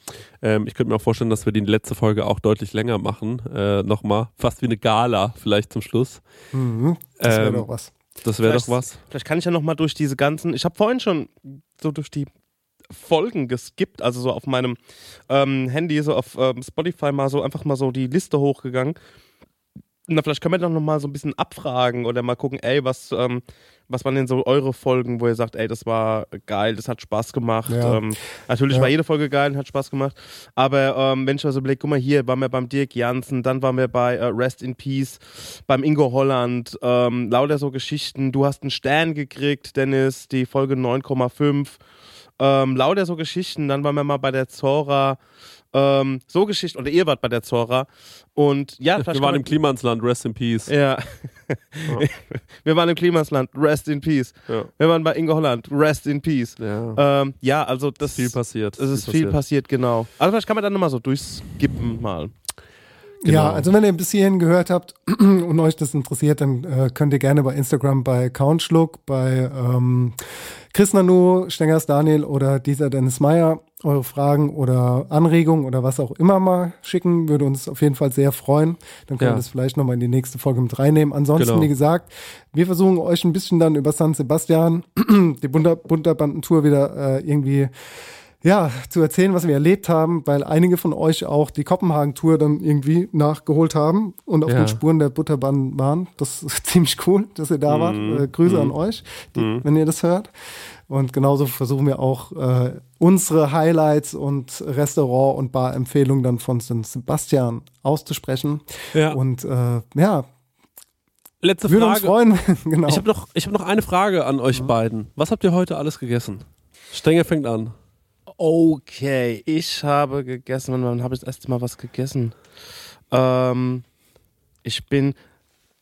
Ähm, ich könnte mir auch vorstellen, dass wir die letzte Folge auch deutlich länger machen. Äh, Nochmal, fast wie eine Gala vielleicht zum Schluss. Mhm, das wäre Ähm, doch was. Das wäre Vielleicht- doch was. Vielleicht kann ich ja noch mal durch diese ganzen. Ich habe vorhin schon so durch die Folgen geskippt, also so auf meinem ähm, Handy, so auf ähm, Spotify mal so einfach mal so die Liste hochgegangen. Na, vielleicht können wir doch noch mal so ein bisschen abfragen oder mal gucken, ey, was, ähm, was waren denn so eure Folgen, wo ihr sagt, ey, das war geil, das hat Spaß gemacht. Ja. Ähm, natürlich Ja. war jede Folge geil und hat Spaß gemacht. Aber ähm, wenn ich mal so überlege, guck mal, hier waren wir beim Dirk Jansen, dann waren wir bei äh, Rest in Peace, beim Ingo Holland, ähm, lauter so Geschichten. Du hast einen Stern gekriegt, Dennis, die Folge 9,5. Ähm, lauter so Geschichten. Dann waren wir mal bei der Zora. Ähm, so Geschichten, oder ihr wart bei der Zora. Und ja, Wir waren man- im Klimansland, rest in peace. ja. Wir waren im Klimasland, rest in peace. Ja. Wir waren bei Ingo Holland, rest in peace. Ja. Ähm, ja, also das viel passiert. Es ist viel passiert, genau. Also vielleicht kann man dann nochmal so durchskippen mal. Genau. Ja, also wenn ihr bis hierhin gehört habt und euch das interessiert, dann äh, könnt ihr gerne bei Instagram bei Countschluck, bei ähm, Chris Nanu, Stengers Daniel oder dieser Dennis Meyer eure Fragen oder Anregungen oder was auch immer mal schicken. Würde uns auf jeden Fall sehr freuen. Dann können Ja. wir das vielleicht nochmal in die nächste Folge mit reinnehmen. Ansonsten, Genau. wie gesagt, wir versuchen euch ein bisschen dann über San Sebastian, die Bunter, Bunterbandentour wieder äh, irgendwie ja, zu erzählen, was wir erlebt haben, weil einige von euch auch die Kopenhagen-Tour dann irgendwie nachgeholt haben und auf Ja. den Spuren der Butterbahn waren. Das ist ziemlich cool, dass ihr da wart. Äh, Grüße an euch, die, wenn ihr das hört. Und genauso versuchen wir auch äh, unsere Highlights und Restaurant- und Bar-Empfehlungen dann von St. Sebastian auszusprechen. Ja. Und äh, ja, Letzte würde uns Frage. freuen. genau. Ich habe noch, ich hab noch eine Frage an euch beiden. Was habt ihr heute alles gegessen? Stenger fängt an. Okay, ich habe gegessen. Wann, wann habe ich das erste Mal was gegessen? Ähm, ich bin.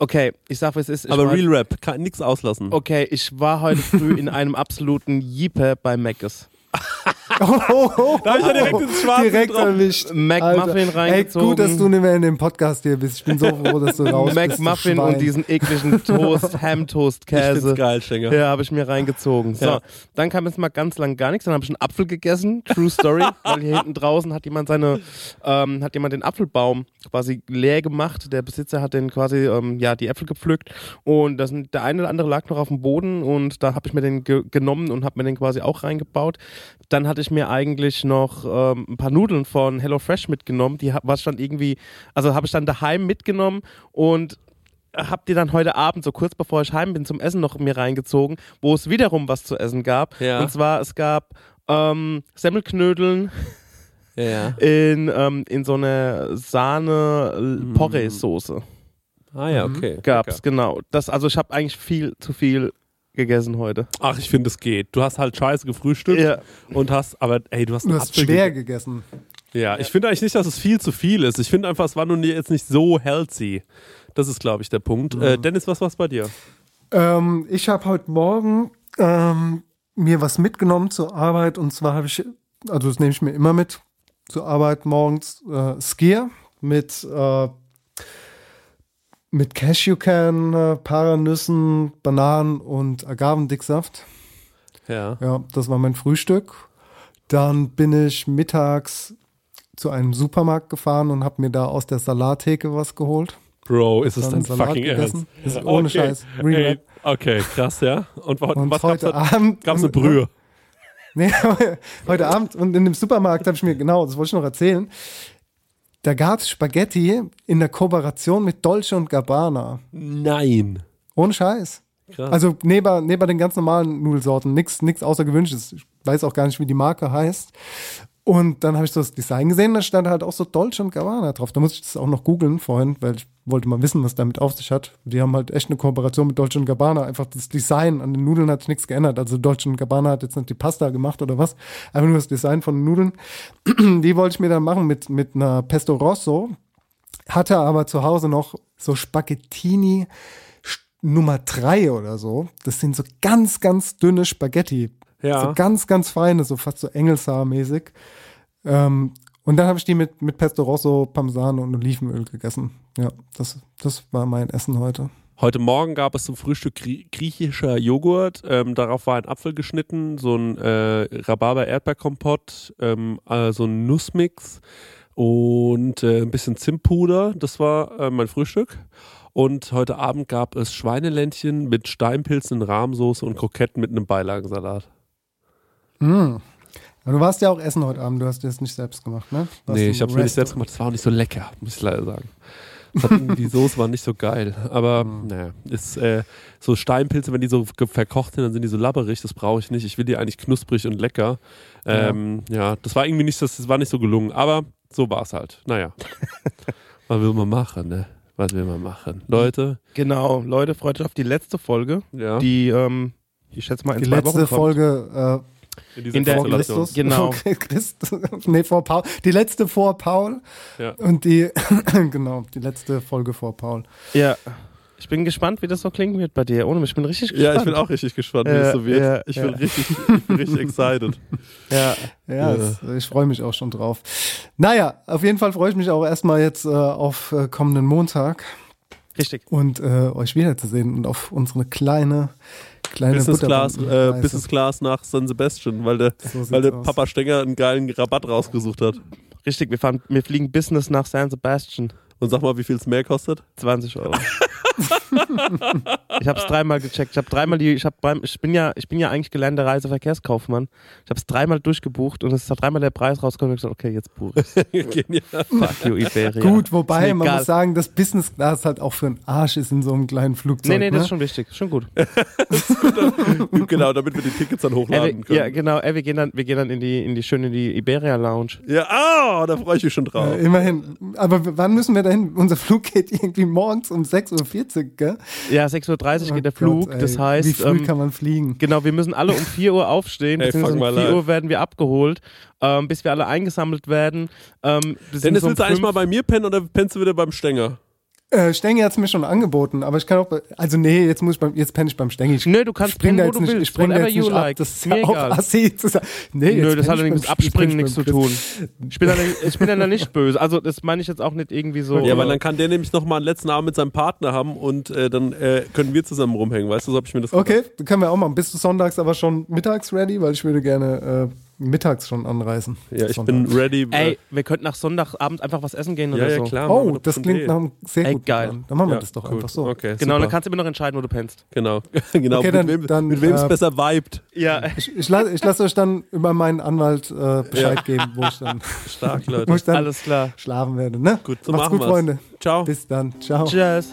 Okay, ich sag, was es ist. Aber war, Real Rap, kann nix auslassen. Okay, ich war heute früh in einem absoluten Jeeper bei Mc's. Oh, oh, oh, Da hab ich ja direkt ins Schwarze direkt getroffen. erwischt. McMuffin Alter. Ey, reingezogen. gut, dass du nicht mehr in dem Podcast hier bist. Ich bin so froh, dass du raus bist. du McMuffin und diesen ekligen Toast, Ham-Toast, Ich find's Käse. geil, Schenger. Ja, habe ich mir reingezogen. So, Ja. dann kam jetzt mal ganz lang gar nichts. Dann habe ich einen Apfel gegessen. True Story. weil hier hinten draußen hat jemand seine, ähm, hat jemand den Apfelbaum quasi leer gemacht. Der Besitzer hat den quasi, ähm, ja, die Äpfel gepflückt. Und das, der eine oder andere lag noch auf dem Boden und da habe ich mir den ge genommen und habe mir den quasi auch reingebaut. Dann hatte ich mir eigentlich noch ähm, ein paar Nudeln von HelloFresh mitgenommen. Die was stand irgendwie, also habe ich dann daheim mitgenommen und hab die dann heute Abend, so kurz bevor ich heim bin, zum Essen noch mir reingezogen, wo es wiederum was zu essen gab. Ja. Und zwar, es gab ähm, Semmelknödeln Ja. in, ähm, in so einer Sahne-Porree-Soße. Ah ja, okay. Gab's, Okay. genau. Das, also ich habe eigentlich viel zu viel gegessen heute. Ach, ich finde, es geht. Du hast halt scheiße gefrühstückt Ja. und hast, aber ey, du hast Du hast Apfel schwer gegessen. gegessen. Ja, ich finde eigentlich nicht, dass es viel zu viel ist. Ich finde einfach, es war nun jetzt nicht so healthy. Das ist, glaube ich, der Punkt. Mhm. Äh, Dennis, was war's bei dir? Ähm, ich habe heute Morgen ähm, mir was mitgenommen zur Arbeit und zwar habe ich, also das nehme ich mir immer mit zur Arbeit morgens, äh, Skier mit, äh, mit Cashewkern, äh, Paranüssen, Bananen und Agavendicksaft. Ja. Ja, das war mein Frühstück. Dann bin ich mittags zu einem Supermarkt gefahren und habe mir da aus der Salattheke was geholt. Bro, ist es Salat fucking gegessen. Ernst? Ist ohne Scheiß. Real Ey, okay, krass, ja. Und, Und was gab's heute da? Abend. Gab's eine Brühe? Nee, heute Abend und in dem Supermarkt habe ich mir, genau, das wollte ich noch erzählen. Da gab es Spaghetti in der Kooperation mit Dolce und Gabbana. Nein. Ohne Scheiß. Krass. Also neben, neben den ganz normalen Nudelsorten, nichts nix Außergewöhnliches. Ich weiß auch gar nicht, wie die Marke heißt. Und dann habe ich so das Design gesehen, da stand halt auch so Dolce und Gabbana drauf. Da muss ich das auch noch googeln vorhin, weil ich wollte mal wissen, was damit auf sich hat. Die haben halt echt eine Kooperation mit Dolce und Gabbana. Einfach das Design an den Nudeln hat sich nichts geändert. Also Dolce und Gabbana hat jetzt nicht die Pasta gemacht oder was. Einfach nur das Design von den Nudeln. Die wollte ich mir dann machen mit, mit einer Pesto Rosso. Hatte aber zu Hause noch so Spaghettini Nummer drei oder so. Das sind so ganz, ganz dünne Spaghetti. Ja. So ganz, ganz feine, so fast so Engelshaar-mäßig. Ähm, und dann habe ich die mit, mit Pesto Rosso, Parmesan und Olivenöl gegessen. Ja, das, das war mein Essen heute. Heute Morgen gab es zum Frühstück grie griechischer Joghurt. Ähm, darauf war ein Apfel geschnitten, so ein äh, Rhabarber-Erdbeerkompott, ähm, äh, so ein Nussmix und äh, ein bisschen Zimtpuder. Das war äh, mein Frühstück. Und heute Abend gab es Schweineländchen mit Steinpilzen in Rahmsoße und Kroketten mit einem Beilagensalat. Aber du warst ja auch essen heute Abend, du hast dir das nicht selbst gemacht, ne? Warst nee, ich habe es mir nicht selbst gemacht. Das war auch nicht so lecker, muss ich leider sagen. Die Soße war nicht so geil. Aber naja, ist äh, so Steinpilze, wenn die so verkocht sind, dann sind die so labberig. Das brauche ich nicht. Ich will die eigentlich knusprig und lecker. Ähm, ja. das war irgendwie nicht, das, das war nicht so gelungen. Aber so war es halt. Naja, was will man machen, ne? Was will man machen? Leute, Genau, Leute, freut euch auf die letzte Folge, ja, die, ähm, ich schätze mal in Die zwei letzte Wochen kommt. Folge in dieser in der-. Christus. Genau. Vor Christus. Nee, vor Paul. Die letzte vor Paul. Ja. Und die, genau, die letzte Folge vor Paul. Ja. Ich bin gespannt, wie das so klingen wird bei dir. Ohne mich, ich bin richtig gespannt. Ja, ich bin auch richtig gespannt, wie Ja, es so wird. ja, ich, ja. bin richtig, ich bin richtig excited. Ja. Ja, Ja. es- ich freue mich auch schon drauf. Naja, auf jeden Fall freue ich mich auch erstmal jetzt äh, auf äh, kommenden Montag Richtig. und äh, euch wiederzusehen und auf unsere kleine, kleine Business Class, äh. Business Class nach San Sebastian, weil der, So weil der. Papa Stenger einen geilen Rabatt rausgesucht hat. Richtig, wir, fahren, wir fliegen Business nach San Sebastian. Und sag mal, wie viel es mehr kostet? 20 Euro. ich habe es dreimal gecheckt. Ich habe dreimal die, ich habe beim, ich bin ja, ich bin ja eigentlich gelernter Reiseverkehrskaufmann. Ich habe es dreimal durchgebucht und es ist dreimal der Preis rausgekommen. Und ich gesagt, okay, jetzt buche ich. Genial. Fuck you, Iberia. Gut, wobei man muss sagen, dass Business Class halt auch für einen Arsch ist in so einem kleinen Flugzeug. Nee, nee, das ne? ist schon wichtig. Schon gut. genau, damit wir die Tickets dann Ey, hochladen ja, können. genau. Ey, wir gehen dann, wir gehen dann in die, in die schöne in die Iberia Lounge. Ja, ah, da freue ich mich schon drauf. Äh, immerhin. Aber wann müssen wir dahin? Unser Flug geht irgendwie morgens um 6.40 Uhr, gell? Ja, 6.30 Uhr geht der Oh Flug. Gott, das heißt, Wie früh ähm, kann man fliegen? Genau, wir müssen alle um 4 Uhr aufstehen, Ey, beziehungsweise fuck um my 4 life. Uhr werden wir abgeholt, ähm, bis wir alle eingesammelt werden. Ähm, Dennis, so um willst du eigentlich mal bei mir pennen oder pennst du wieder beim Stenger? Äh, Stengi hat es mir schon angeboten, aber ich kann auch, also nee, jetzt muss ich beim, jetzt penne ich beim Stengi. Ich Nö, du kannst spring da pennen, wo jetzt du nicht, willst, ich spring da whatever jetzt you nicht like. ab. Das ist Mir ja auch egal. assi zu sagen. Nee, Nö, das hat ja nichts mit Abspringen nichts zu tun. Ich bin, ja nicht, ich bin ja da nicht böse. Also, das meine ich jetzt auch nicht irgendwie so. Ja, weil dann kann der nämlich nochmal einen letzten Abend mit seinem Partner haben und äh, dann äh, können wir zusammen rumhängen. Weißt du, so habe ich mir das gedacht. Okay, dann können wir auch machen. Bist du sonntags aber schon mittags ready? Weil ich würde gerne äh, mittags schon anreisen. Ja, ich Sonntags. bin ready. Ey, wir könnten nach Sonntagabend einfach was essen gehen ja, oder ja, so. klar. Oh, das klingt nach einem sehr Ey, guten geil. Plan. Dann machen wir Ja, das doch cool. einfach so. Okay, Genau, super. dann kannst du immer noch entscheiden, wo du pennst. Genau, genau. Okay, dann- mit wem dann, mit wem es äh, besser vibet. Ja. Ich, ich lasse ich lass euch dann über meinen Anwalt äh, Bescheid geben, wo ich dann, Stark, wo Leute. ich dann Alles klar. schlafen werde. Ne? Gut, so Macht's machen gut, wir's. Freunde. Ciao. Bis dann. Ciao. Tschüss.